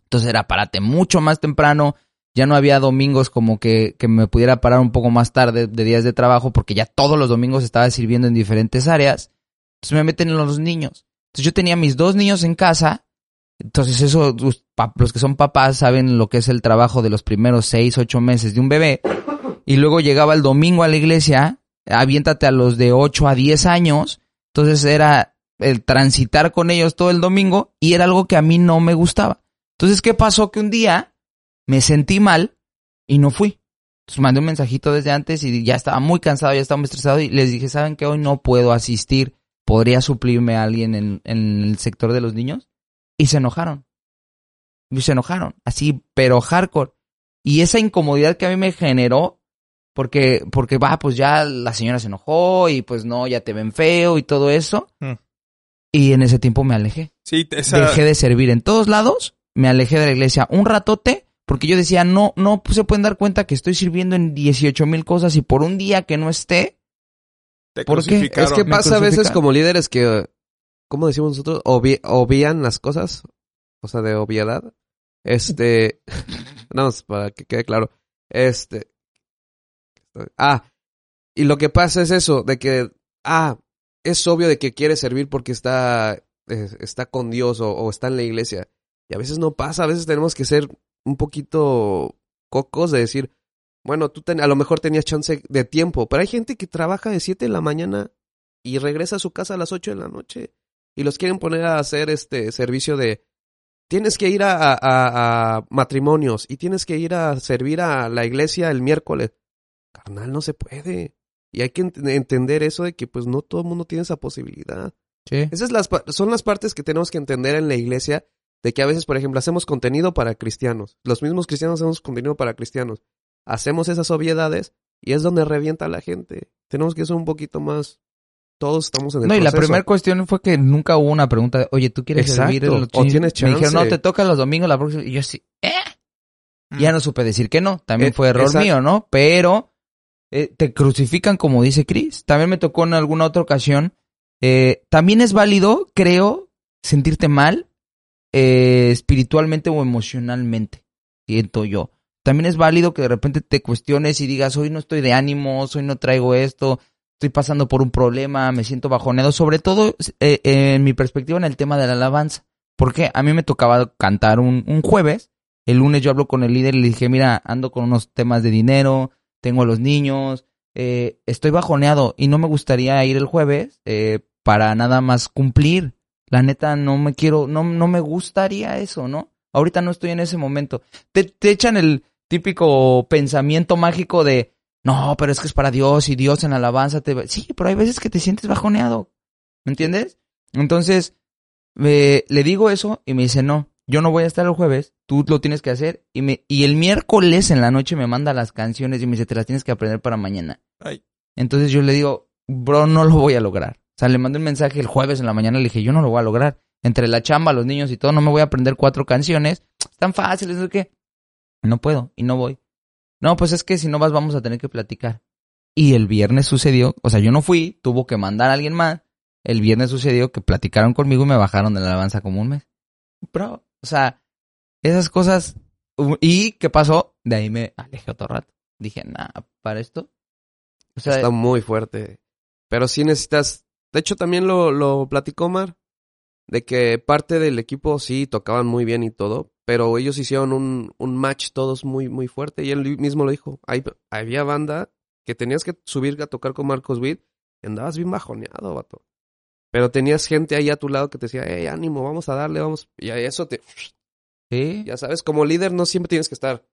Entonces era párate mucho más temprano. Ya no había domingos como que, que me pudiera parar un poco más tarde de días de trabajo porque ya todos los domingos estaba sirviendo en diferentes áreas. Entonces me meten en los niños. Entonces yo tenía mis dos niños en casa. Entonces eso, los que son papás saben lo que es el trabajo de los primeros seis, ocho meses de un bebé. Y luego llegaba el domingo a la iglesia, aviéntate a los de ocho a diez años. Entonces era el transitar con ellos todo el domingo y era algo que a mí no me gustaba. Entonces, ¿qué pasó? Que un día me sentí mal y no fui. Entonces mandé un mensajito desde antes y ya estaba muy cansado, ya estaba muy estresado y les dije, ¿saben que hoy no puedo asistir? ¿Podría suplirme a alguien en, en el sector de los niños? Y se enojaron. Y se enojaron, así, pero hardcore. Y esa incomodidad que a mí me generó, porque, porque va, pues ya la señora se enojó y pues no, ya te ven feo y todo eso. Mm. Y en ese tiempo me alejé. Sí, esa... Dejé de servir en todos lados, me alejé de la iglesia un ratote, porque yo decía, no, no pues, se pueden dar cuenta que estoy sirviendo en 18 mil cosas y por un día que no esté, te ¿por qué? crucificaron. Es que pasa a veces como líderes que, ¿cómo decimos nosotros? Obvi- obvian las cosas. O sea, de obviedad. Este, no, para que quede claro. Este, ah, y lo que pasa es eso, de que, ah, es obvio de que quiere servir porque está, eh, está con Dios o, o está en la iglesia. Y a veces no pasa, a veces tenemos que ser un poquito cocos de decir, bueno, tú ten- a lo mejor tenías chance de tiempo, pero hay gente que trabaja de 7 de la mañana y regresa a su casa a las 8 de la noche. Y los quieren poner a hacer este servicio de tienes que ir a, a- a matrimonios y tienes que ir a servir a la iglesia el miércoles. Carnal, no se puede. Y hay que ent- entender eso de que pues no todo el mundo tiene esa posibilidad. Sí. Esas las, son las partes que tenemos que entender en la iglesia, de que a veces, por ejemplo, hacemos contenido para cristianos. Los mismos cristianos hacemos contenido para cristianos. Hacemos esas obviedades y es donde revienta a la gente. Tenemos que ser un poquito más... Todos estamos en el No, y la primera cuestión fue que nunca hubo una pregunta de, oye, ¿tú quieres Exacto. servir en los O chin-?" tienes Me dijeron, no, chance. te toca los domingos la próxima. Y yo sí, ¿eh? Ya no supe decir que no. También Eh, fue error exacto. mío, ¿no? Pero eh, te crucifican como dice Chris. También me tocó en alguna otra ocasión. eh, también es válido, creo, sentirte mal eh, espiritualmente o emocionalmente. Siento yo. También es válido que de repente te cuestiones y digas, hoy no estoy de ánimos, hoy no traigo esto, estoy pasando por un problema, me siento bajoneado. Sobre todo, eh, en mi perspectiva, en el tema de la alabanza. Porque a mí me tocaba cantar un, un jueves. El lunes yo hablo con el líder y le dije, mira, ando con unos temas de dinero, tengo a los niños, eh, estoy bajoneado y no me gustaría ir el jueves eh, para nada más cumplir. La neta, no me quiero, no, no me gustaría eso, ¿no? Ahorita no estoy en ese momento. Te, te echan el típico pensamiento mágico de, no, pero es que es para Dios y Dios en alabanza te... va-". Sí, pero hay veces que te sientes bajoneado. ¿Me entiendes? Entonces, eh, le digo eso y me dice, no, yo no voy a estar el jueves, tú lo tienes que hacer. Y, me, y el miércoles en la noche me manda las canciones y me dice, te las tienes que aprender para mañana. Ay. Entonces yo le digo, bro, no lo voy a lograr. O sea, le mandé un mensaje el jueves en la mañana, le dije, yo no lo voy a lograr. Entre la chamba, los niños y todo, no me voy a aprender cuatro canciones. Están fáciles, ¿no qué? No puedo y no voy. No, pues es que si no vas vamos a tener que platicar. Y el viernes sucedió, o sea, yo no fui, tuvo que mandar a alguien más. El viernes sucedió que platicaron conmigo y me bajaron de la alabanza como un mes. Bro, o sea, esas cosas. ¿Y qué pasó? De ahí me alejé otro rato. Dije, nah, para esto. O sea, Está muy fuerte. Pero sí necesitas... De hecho, también lo, lo platicó Mar. De que parte del equipo sí tocaban muy bien y todo. Pero ellos hicieron un, un match todos muy, muy fuerte. Y él mismo lo dijo. Hay, había banda que tenías que subir a tocar con Marcos Witt. Y andabas bien bajoneado, vato. Pero tenías gente ahí a tu lado que te decía, hey, ánimo, vamos a darle, vamos. Y a eso te... sí. Ya sabes, como líder no siempre tienes que estar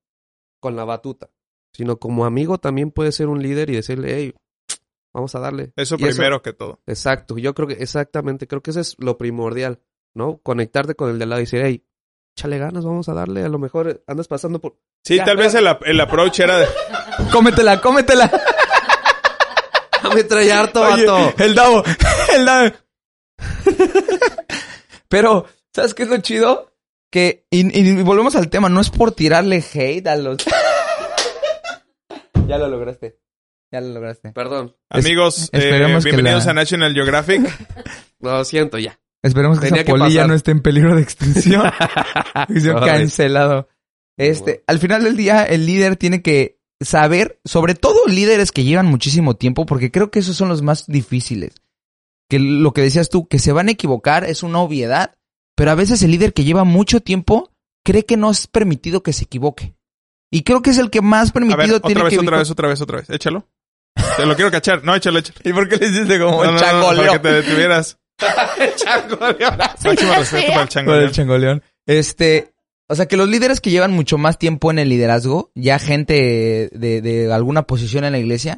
con la batuta. Sino como amigo también puedes ser un líder y decirle, hey, vamos a darle. Eso Y primero que todo. Exacto, yo creo que exactamente, creo que eso es lo primordial, ¿no? Conectarte con el de al lado y decir, hey, échale ganas, vamos a darle, a lo mejor andas pasando por... Sí, Ya, tal vez el, el approach era de... Cómetela, cómetela. Me trae harto, Oye, vato. el Davo, el Davo. Pero, ¿sabes qué es lo chido? Que, y, y volvemos al tema, no es por tirarle hate a los... ya lo lograste. Ya lo lograste. Perdón, Amigos, eh, esperemos que bienvenidos la- a National Geographic. lo siento ya. Esperemos que Tenía esa que polilla pasar. no esté en peligro de extinción. Cancelado. Este, al final del día, el líder tiene que saber, sobre todo líderes que llevan muchísimo tiempo, porque creo que esos son los más difíciles. Que lo que decías tú, que se van a equivocar es una obviedad, pero a veces el líder que lleva mucho tiempo cree que no es permitido que se equivoque. Y creo que es el que más A permitido ver, tiene otra vez, que otra vez, otra vez, otra vez. Échalo. Te lo quiero cachar. No, échalo, échalo. ¿Y por qué le hiciste como No, no, no, para que te detuvieras. Chango de ahora sí. Máximo respeto para el chango. Con el changoleón. Este, o sea que los líderes que llevan mucho más tiempo en el liderazgo, ya gente de, de alguna posición en la iglesia,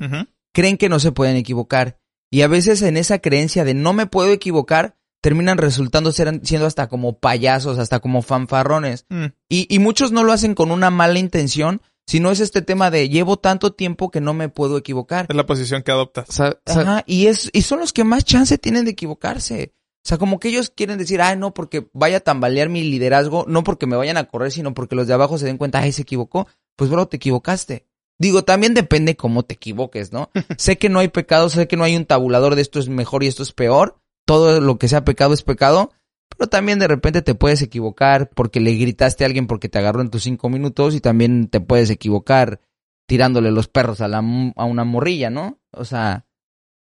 creen que no se pueden equivocar. Y a veces en esa creencia de no me puedo equivocar, terminan resultando ser, siendo hasta como payasos, hasta como fanfarrones. Mm. Y, y muchos no lo hacen con una mala intención, sino es este tema de llevo tanto tiempo que no me puedo equivocar. Es la posición que adoptas. Ajá, y es, y son los que más chance tienen de equivocarse. O sea, como que ellos quieren decir, ay, no, porque vaya a tambalear mi liderazgo, no porque me vayan a correr, sino porque los de abajo se den cuenta, ay, se equivocó. Pues, bro, te equivocaste. Digo, también depende cómo te equivoques, ¿no? sé que no hay pecado, sé que no hay un tabulador de esto es mejor y esto es peor. Todo lo que sea pecado es pecado. Pero también de repente te puedes equivocar porque le gritaste a alguien porque te agarró en tus cinco minutos y también te puedes equivocar tirándole los perros a, a una morrilla, ¿no? O sea,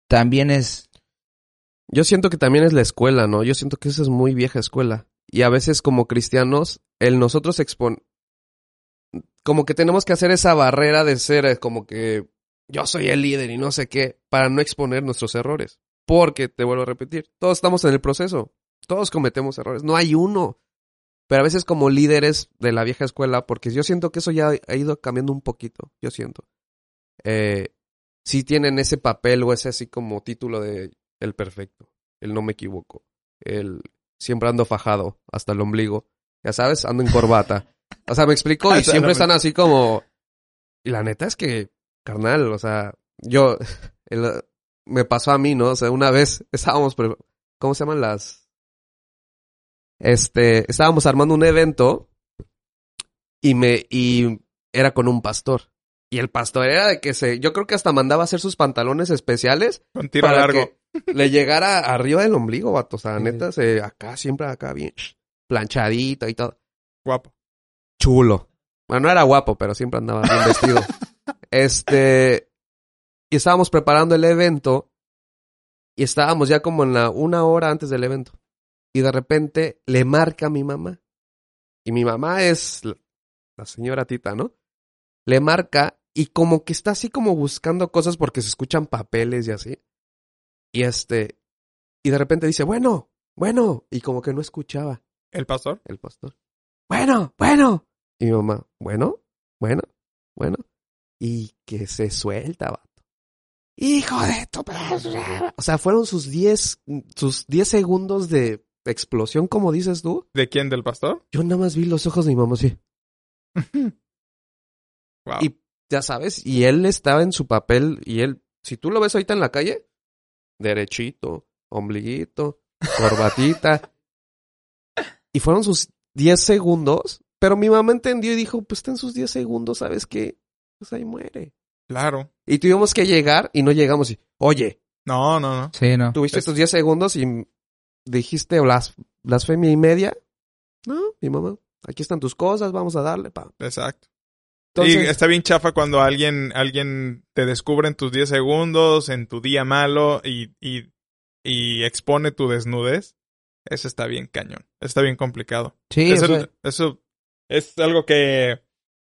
también es... Yo siento que también es la escuela, ¿no? Yo siento que esa es muy vieja escuela. Y a veces como cristianos, el nosotros expon... Como que tenemos que hacer esa barrera de ser eh, como que yo soy el líder y no sé qué, para no exponer nuestros errores. Porque, te vuelvo a repetir, todos estamos en el proceso. Todos cometemos errores. No hay uno. Pero a veces como líderes de la vieja escuela, porque yo siento que eso ya ha ido cambiando un poquito, yo siento. Eh, sí tienen ese papel o ese así como título de el perfecto, el no me equivoco, el siempre ando fajado hasta el ombligo, ya sabes, ando en corbata. O sea, me explico y siempre están así como... Y la neta es que, carnal, o sea, yo, el- me pasó a mí, ¿no? O sea, una vez estábamos, ¿cómo se llaman las? Este, estábamos armando un evento y me, y era con un pastor. Y el pastor era de que se, yo creo que hasta mandaba hacer sus pantalones especiales Con tiro para largo. que le llegara arriba del ombligo, vato. O sea, neta, se, acá, siempre acá bien planchadito y todo. Guapo. Chulo. Bueno, no era guapo, pero siempre andaba bien vestido. este, y estábamos preparando el evento y estábamos ya como en la una hora antes del evento. Y de repente le marca a mi mamá. Y mi mamá es la, señora Tita, ¿no? Le marca y como que está así como buscando cosas porque se escuchan papeles y así. Y este, y de repente dice, bueno, bueno, y como que no escuchaba ¿El pastor? el pastor. Bueno, bueno. Y mi mamá, bueno, bueno, bueno. Y que se suelta, vato. Hijo de tu... O sea, fueron sus 10, sus 10 segundos de explosión, como dices tú. ¿De quién? ¿Del pastor? Yo nada más vi los ojos de mi mamá así. Wow. Y ya sabes, y él estaba en su papel, y él, si tú lo ves ahorita en la calle, derechito, ombliguito, corbatita. y fueron sus 10 segundos, pero mi mamá entendió y dijo, pues está en sus 10 segundos, ¿sabes qué? Pues ahí muere. Claro. Y tuvimos que llegar y no llegamos y, oye, No, no, no. Sí, no. tuviste Es- estos 10 segundos y dijiste blas, blasfemia y media. No, mi mamá, aquí están tus cosas, vamos a darle, pa. Exacto. Entonces, y está bien chafa cuando alguien, alguien te descubre en tus 10 segundos, en tu día malo y, y, y expone tu desnudez. Eso está bien cañón. Está bien complicado. Sí, eso, o sea, eso es algo que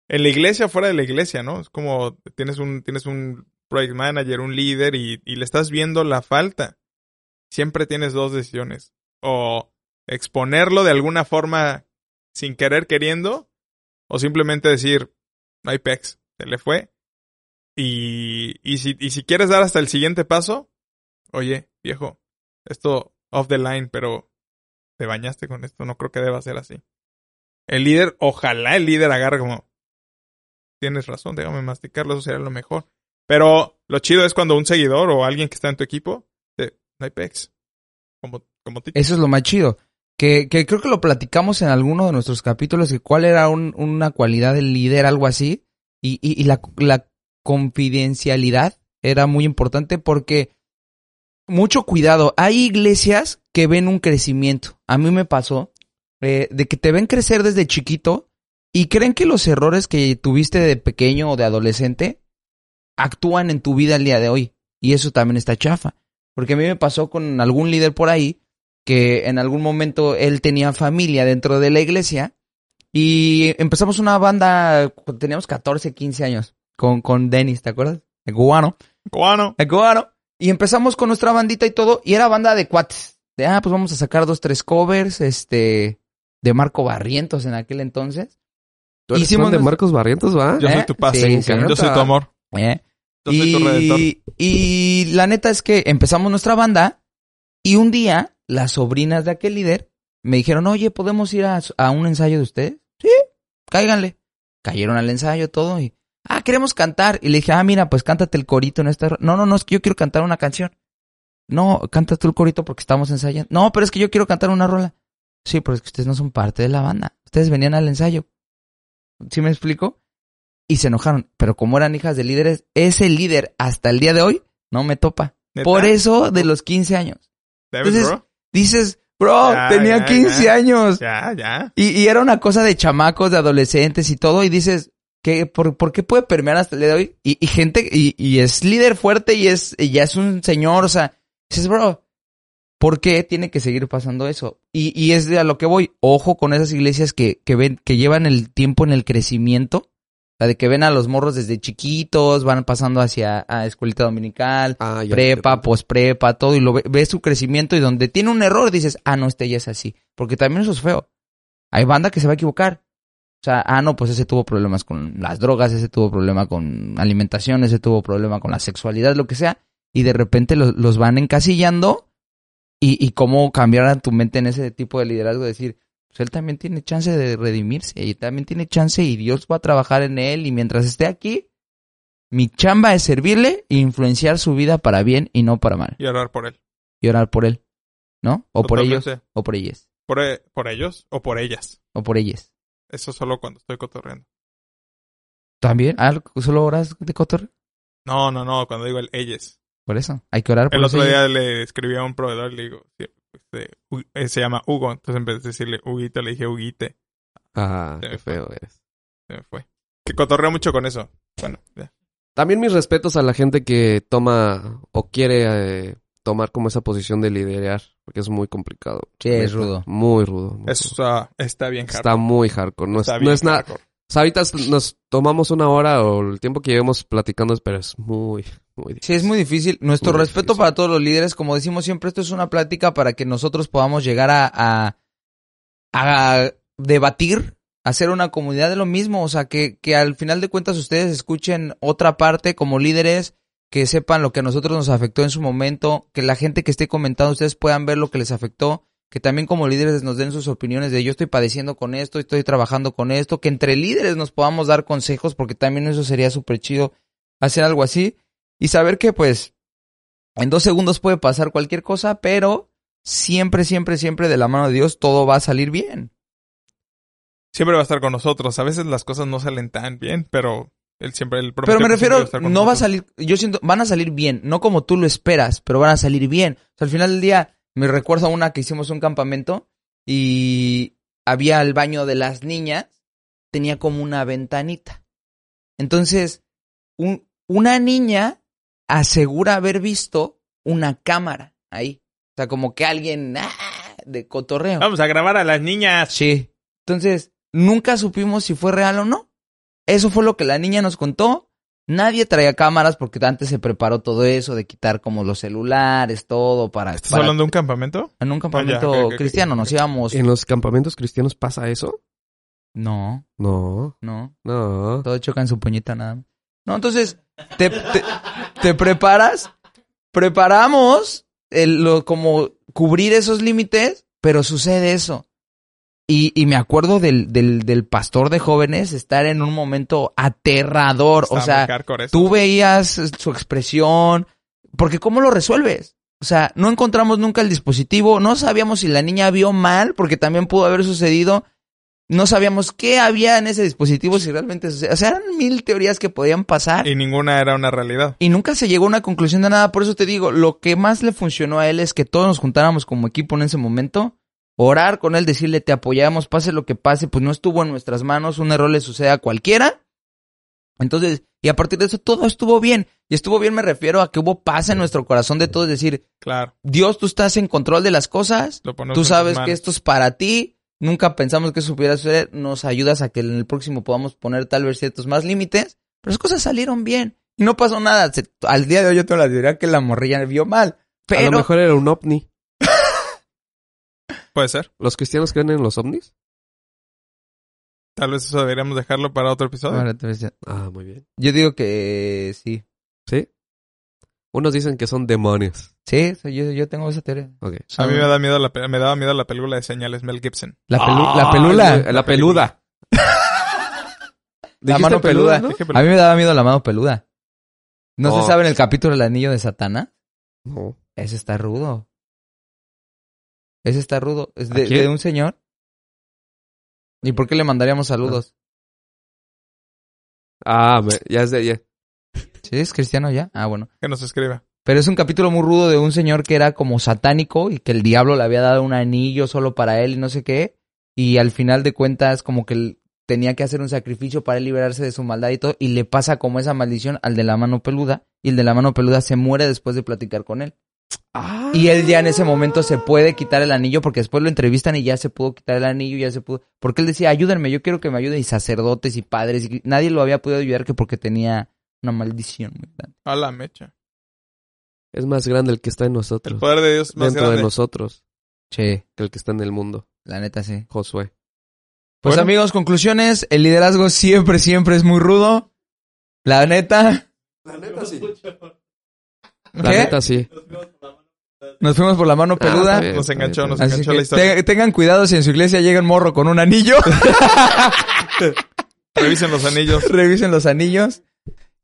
en la iglesia, fuera de la iglesia, ¿no? Es como tienes un, tienes un project manager, un líder y, y le estás viendo la falta. Siempre tienes dos decisiones. O exponerlo de alguna forma sin querer queriendo, o simplemente decir, no hay pex, se le fue. Y, y, si, y si quieres dar hasta el siguiente paso, oye, viejo, esto off the line, pero te bañaste con esto, no creo que deba ser así. El líder, ojalá el líder agarre como, tienes razón, déjame masticarlo, eso sería lo mejor. Pero lo chido es cuando un seguidor o alguien que está en tu equipo, no. Como, como eso es lo más chido. Que, que creo que lo platicamos en alguno de nuestros capítulos, que cuál era un- una cualidad del líder, algo así. Y, y, y la, la confidencialidad era muy importante porque mucho cuidado. Hay iglesias que ven un crecimiento. A mí me pasó eh, de que te ven crecer desde chiquito y creen que los errores que tuviste de pequeño o de adolescente actúan en tu vida el día de hoy. Y eso también está chafa. Porque a mí me pasó con algún líder por ahí que en algún momento él tenía familia dentro de la iglesia y empezamos una banda, cuando teníamos 14, 15 años, con, con Dennis, ¿te acuerdas? El cubano. Cubano. El cubano. Y empezamos con nuestra bandita y todo, y era banda de cuates. De, ah, pues vamos a sacar dos, tres covers, este, de Marco Barrientos en aquel entonces. ¿tú eres hicimos de nuestro- Marcos Barrientos, va? Yo ¿Eh? soy tu paz. Sí, sí, Yo soy tu amor. ¿eh? Y, la neta es que empezamos nuestra banda y un día las sobrinas de aquel líder me dijeron, oye, ¿podemos ir a, un ensayo de ustedes? Sí, cáiganle. Cayeron al ensayo todo y, ah, queremos cantar. Y le dije, ah, mira, pues cántate el corito en esta... ro-". No, no, no, es que yo quiero cantar una canción. No, canta tú el corito porque estamos ensayando. No, pero es que yo quiero cantar una rola. Sí, pero es que ustedes no son parte de la banda. Ustedes venían al ensayo. ¿Sí me explico? Y se enojaron. Pero como eran hijas de líderes, ese líder hasta el día de hoy no me topa. ¿Neta? Por eso de los 15 años. Entonces, bro. Dices, bro, Ya, tenía ya, 15 ya. años. Ya, ya. Y, y era una cosa de chamacos, de adolescentes y todo. Y dices, ¿qué, por, por qué puede permear hasta el día de hoy? Y, y gente, y, y es líder fuerte y es, y ya es un señor. O sea, dices, bro, ¿por qué tiene que seguir pasando eso? Y, y es de a lo que voy. Ojo con esas iglesias que, que ven, que llevan el tiempo en el crecimiento. Sea, de que ven a los morros desde chiquitos, van pasando hacia a escuelita dominical, Ah, ya. prepa, posprepa, todo, y lo ve- ves su crecimiento y donde tiene un error dices, ah, no, este ya es así. Porque también eso es feo. Hay banda que se va a equivocar. O sea, ah, no, pues ese tuvo problemas con las drogas, ese tuvo problema con alimentación, ese tuvo problema con la sexualidad, lo que sea, y de repente los, los van encasillando y, y cómo cambiar a tu mente en ese tipo de liderazgo, decir, pues él también tiene chance de redimirse y también tiene chance y Dios va a trabajar en él y mientras esté aquí, mi chamba es servirle e influenciar su vida para bien y no para mal Y orar por él. y orar por él, ¿no? O por ellos, o por ellas, Por, e- por ellos o por ellas. o por ellas. Eso solo cuando estoy cotorreando. ¿También? ¿Ah, solo oras de cotor? No, no, no, cuando digo el ellas. Por eso, hay que orar por El otro ellos. día le escribí a un proveedor y le digo, este, eh, se llama Hugo. Entonces en vez de decirle Huguito, le dije Huguite. Ah, Se qué me fue. feo eres. Se me fue. Que cotorreo mucho con eso. Bueno, ya. También mis respetos a la gente que toma o quiere eh, tomar como esa posición de liderar, porque es muy complicado. Sí, es rudo. Muy rudo. muy rudo. está, está bien hardcore. Está muy hardcore. No es, Está no bien es nada. hardcore. O sea, ahorita nos tomamos una hora o el tiempo que llevemos platicando, pero es muy, muy Sí, es muy difícil. Nuestro Muy respeto difícil. para todos los líderes, como decimos siempre, esto es una plática para que nosotros podamos llegar a, a, a debatir, hacer una comunidad de lo mismo, o sea, que, que al final de cuentas ustedes escuchen otra parte como líderes, que sepan lo que a nosotros nos afectó en su momento, que la gente que esté comentando ustedes puedan ver lo que les afectó, que también como líderes nos den sus opiniones de yo estoy padeciendo con esto, estoy trabajando con esto, que entre líderes nos podamos dar consejos, porque también eso sería súper chido hacer algo así y saber que pues en dos segundos puede pasar cualquier cosa, pero siempre, siempre, siempre de la mano de Dios todo va a salir bien. Siempre va a estar con nosotros. A veces las cosas no salen tan bien, pero él siempre... El Pero me refiero, no va a salir, yo siento, van a salir bien, no como tú lo esperas, pero van a salir bien. O sea, al final del día, me recuerdo a una que hicimos un campamento y había el baño de las niñas, tenía como una ventanita. Entonces, un, una niña asegura haber visto una cámara ahí. O sea, como que alguien, ¡ah! de cotorreo. Vamos a grabar a las niñas. Sí. Entonces, nunca supimos si fue real o no. Eso fue lo que la niña nos contó. Nadie traía cámaras porque antes se preparó todo eso de quitar como los celulares, todo para... ¿Estás para- hablando de un campamento? En un campamento Ah, ya, ok, cristiano nos íbamos... ¿En los campamentos cristianos pasa eso? No, No, no. no. Todo choca en su puñita nada más. No, entonces, te, te, te preparas, preparamos el, lo, como cubrir esos límites, pero sucede eso. Y, y me acuerdo del, del, del pastor de jóvenes estar en un momento aterrador. Está o sea, tú veías su expresión, porque ¿cómo lo resuelves? O sea, no encontramos nunca el dispositivo, no sabíamos si la niña vio mal, porque también pudo haber sucedido, no sabíamos qué había en ese dispositivo, si realmente sucedía. O sea, eran mil teorías que podían pasar. Y ninguna era una realidad. Y nunca se llegó a una conclusión de nada. Por eso te digo, lo que más le funcionó a él es que todos nos juntáramos como equipo en ese momento, orar con él, decirle te apoyamos, pase lo que pase, pues no estuvo en nuestras manos, un error le sucede a cualquiera. Entonces, y a partir de eso todo estuvo bien. Y estuvo bien me refiero a que hubo paz en nuestro corazón de todos, decir, Claro. Dios, tú estás en control de las cosas, tú sabes que esto es para ti, nunca pensamos que eso pudiera suceder, nos ayudas a que en el próximo podamos poner tal vez ciertos más límites, pero las cosas salieron bien y no pasó nada. Se- al día de hoy yo tengo la teoría que la morrilla vio mal, A pero lo mejor era un ovni. Puede ser. ¿Los cristianos creen en los ovnis? Tal vez eso deberíamos dejarlo para otro episodio. Te a. Ah, muy bien. yo digo que sí. ¿Sí? Unos dicen que son demonios. Sí, yo, yo tengo esa teoría. A mí me, da miedo la, pe- me daba miedo la película de señales Mel Gibson. La, pelu- Ah, la pelula. La, la peluda. La ¿Dijiste mano peluda. ¿no? Dije A mí me daba miedo la mano peluda. ¿No Oh. se sabe en el capítulo El Anillo de Satanás? No. Ese está rudo. Ese está rudo. Es ¿A de, quién? de un señor. ¿Y por qué le mandaríamos saludos? Ah, me- ya es de... Ya. ¿Sí es cristiano ya? Ah, bueno. Que nos escriba. Pero es un capítulo muy rudo de un señor que era como satánico y que el diablo le había dado un anillo solo para él y no sé qué. Y al final de cuentas como que él tenía que hacer un sacrificio para él liberarse de su maldad y todo. Y le pasa como esa maldición al de la mano peluda. Y el de la mano peluda se muere después de platicar con él. Ah. Y él ya en ese momento se puede quitar el anillo porque después lo entrevistan y ya se pudo quitar el anillo, ya se pudo. Porque él decía, ayúdenme, yo quiero que me ayuden. Y sacerdotes y padres. Y nadie lo había podido ayudar que porque tenía una maldición muy grande. A la mecha. Es más grande el que está en nosotros. El poder de Dios es más dentro grande. de nosotros Che, que el que está en el mundo. la neta sí. Josué. Pues Bueno. amigos, conclusiones. El liderazgo siempre, siempre es muy rudo. La neta. La neta sí. ¿Qué? La neta sí. Nos fuimos por la mano Ah, peluda. bien, Nos enganchó, bien, nos enganchó la historia. te- tengan cuidado si en su iglesia llega un morro con un anillo. Revisen los anillos. Revisen los anillos.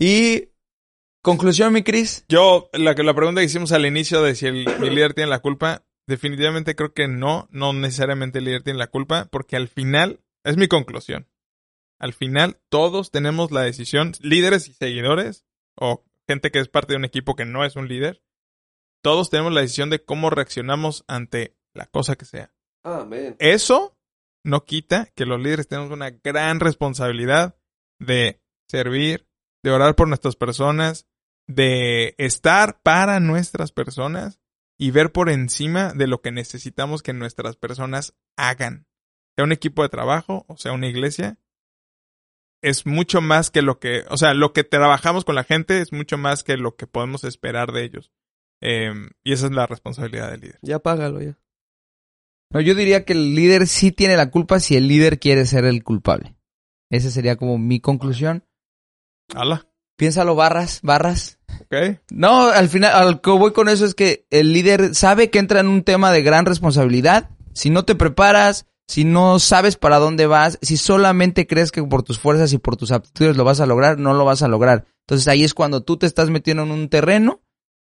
Y conclusión, mi Cris. Yo, la, que- la pregunta que hicimos al inicio de si el, mi líder tiene la culpa, definitivamente creo que no, no necesariamente el líder tiene la culpa, porque al final, es mi conclusión. Al final, todos tenemos la decisión, líderes y seguidores, o gente que es parte de un equipo que no es un líder, todos tenemos la decisión de cómo reaccionamos ante la cosa que sea. Amén. Eso no quita que los líderes tenemos una gran responsabilidad de servir, de orar por nuestras personas, de estar para nuestras personas y ver por encima de lo que necesitamos que nuestras personas hagan. Sea un equipo de trabajo o sea una iglesia, es mucho más que lo que, o sea, lo que trabajamos con la gente es mucho más que lo que podemos esperar de ellos. Eh, y esa es la responsabilidad del líder. Ya págalo ya. No, yo diría que el líder sí tiene la culpa si el líder quiere ser el culpable. Esa sería como mi conclusión. Hala, Piénsalo, barras, barras. ¿ok? No, al final, al que voy con eso es que el líder sabe que entra en un tema de gran responsabilidad. Si no te preparas, si no sabes para dónde vas, si solamente crees que por tus fuerzas y por tus aptitudes lo vas a lograr, no lo vas a lograr. Entonces ahí es cuando tú te estás metiendo en un terreno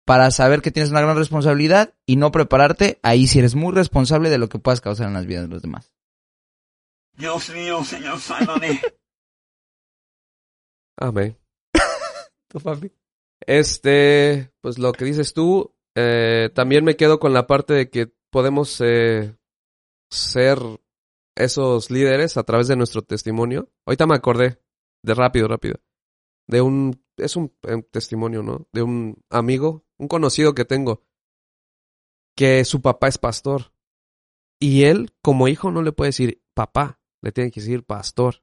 para saber que tienes una gran responsabilidad y no prepararte. Ahí sí eres muy responsable de lo que puedas causar en las vidas de los demás. Dios mío, Señor. Amén. Este, pues lo que dices tú, eh, también me quedo con la parte de que podemos eh, ser esos líderes a través de nuestro testimonio. Ahorita me acordé, de rápido, rápido, de un, es un eh, testimonio, ¿no? De un amigo, un conocido que tengo, que su papá es pastor. Y él, como hijo, no le puede decir papá, le tiene que decir pastor.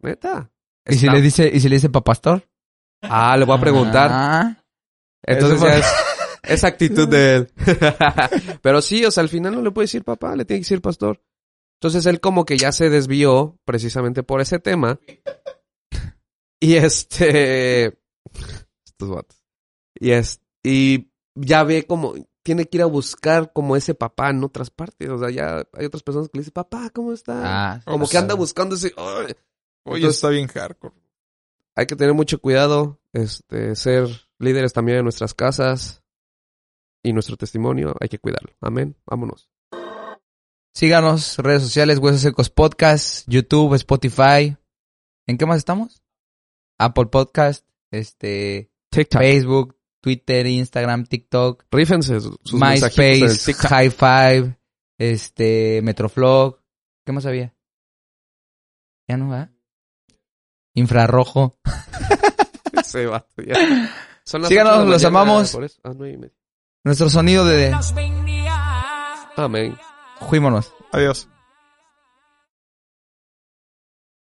Neta. ¿Y si le dice, y si le dice papastor? Ah, le voy a preguntar. Ah. Entonces ya es, es actitud de él. Pero sí, o sea, al final no le puede decir papá, le tiene que decir pastor. Entonces él como que ya se desvió precisamente por ese tema. Y este... Estos vatos. Y es... Y ya ve como... Tiene que ir a buscar como ese papá en otras partes. O sea, ya hay otras personas que le dicen, papá, ¿cómo está? Ah, como que anda buscando ese... Oye, Entonces- está bien hardcore. hay que tener mucho cuidado, este, ser líderes también en nuestras casas y nuestro testimonio, hay que cuidarlo. Amén. Vámonos. Síganos, redes sociales, Huesos Secos Podcast, YouTube, Spotify. ¿En qué más estamos? Apple Podcast, este, TikTok. Facebook, Twitter, Instagram, TikTok, Rífense sus MySpace. High Five, este, Metroflog. ¿Qué más había? Ya no va. Infrarrojo. Ya. Son las Síganos, ocho de la los mañana, amamos. por eso. Ah, nueve y media. Nuestro sonido de... Amén. Juímonos. Adiós.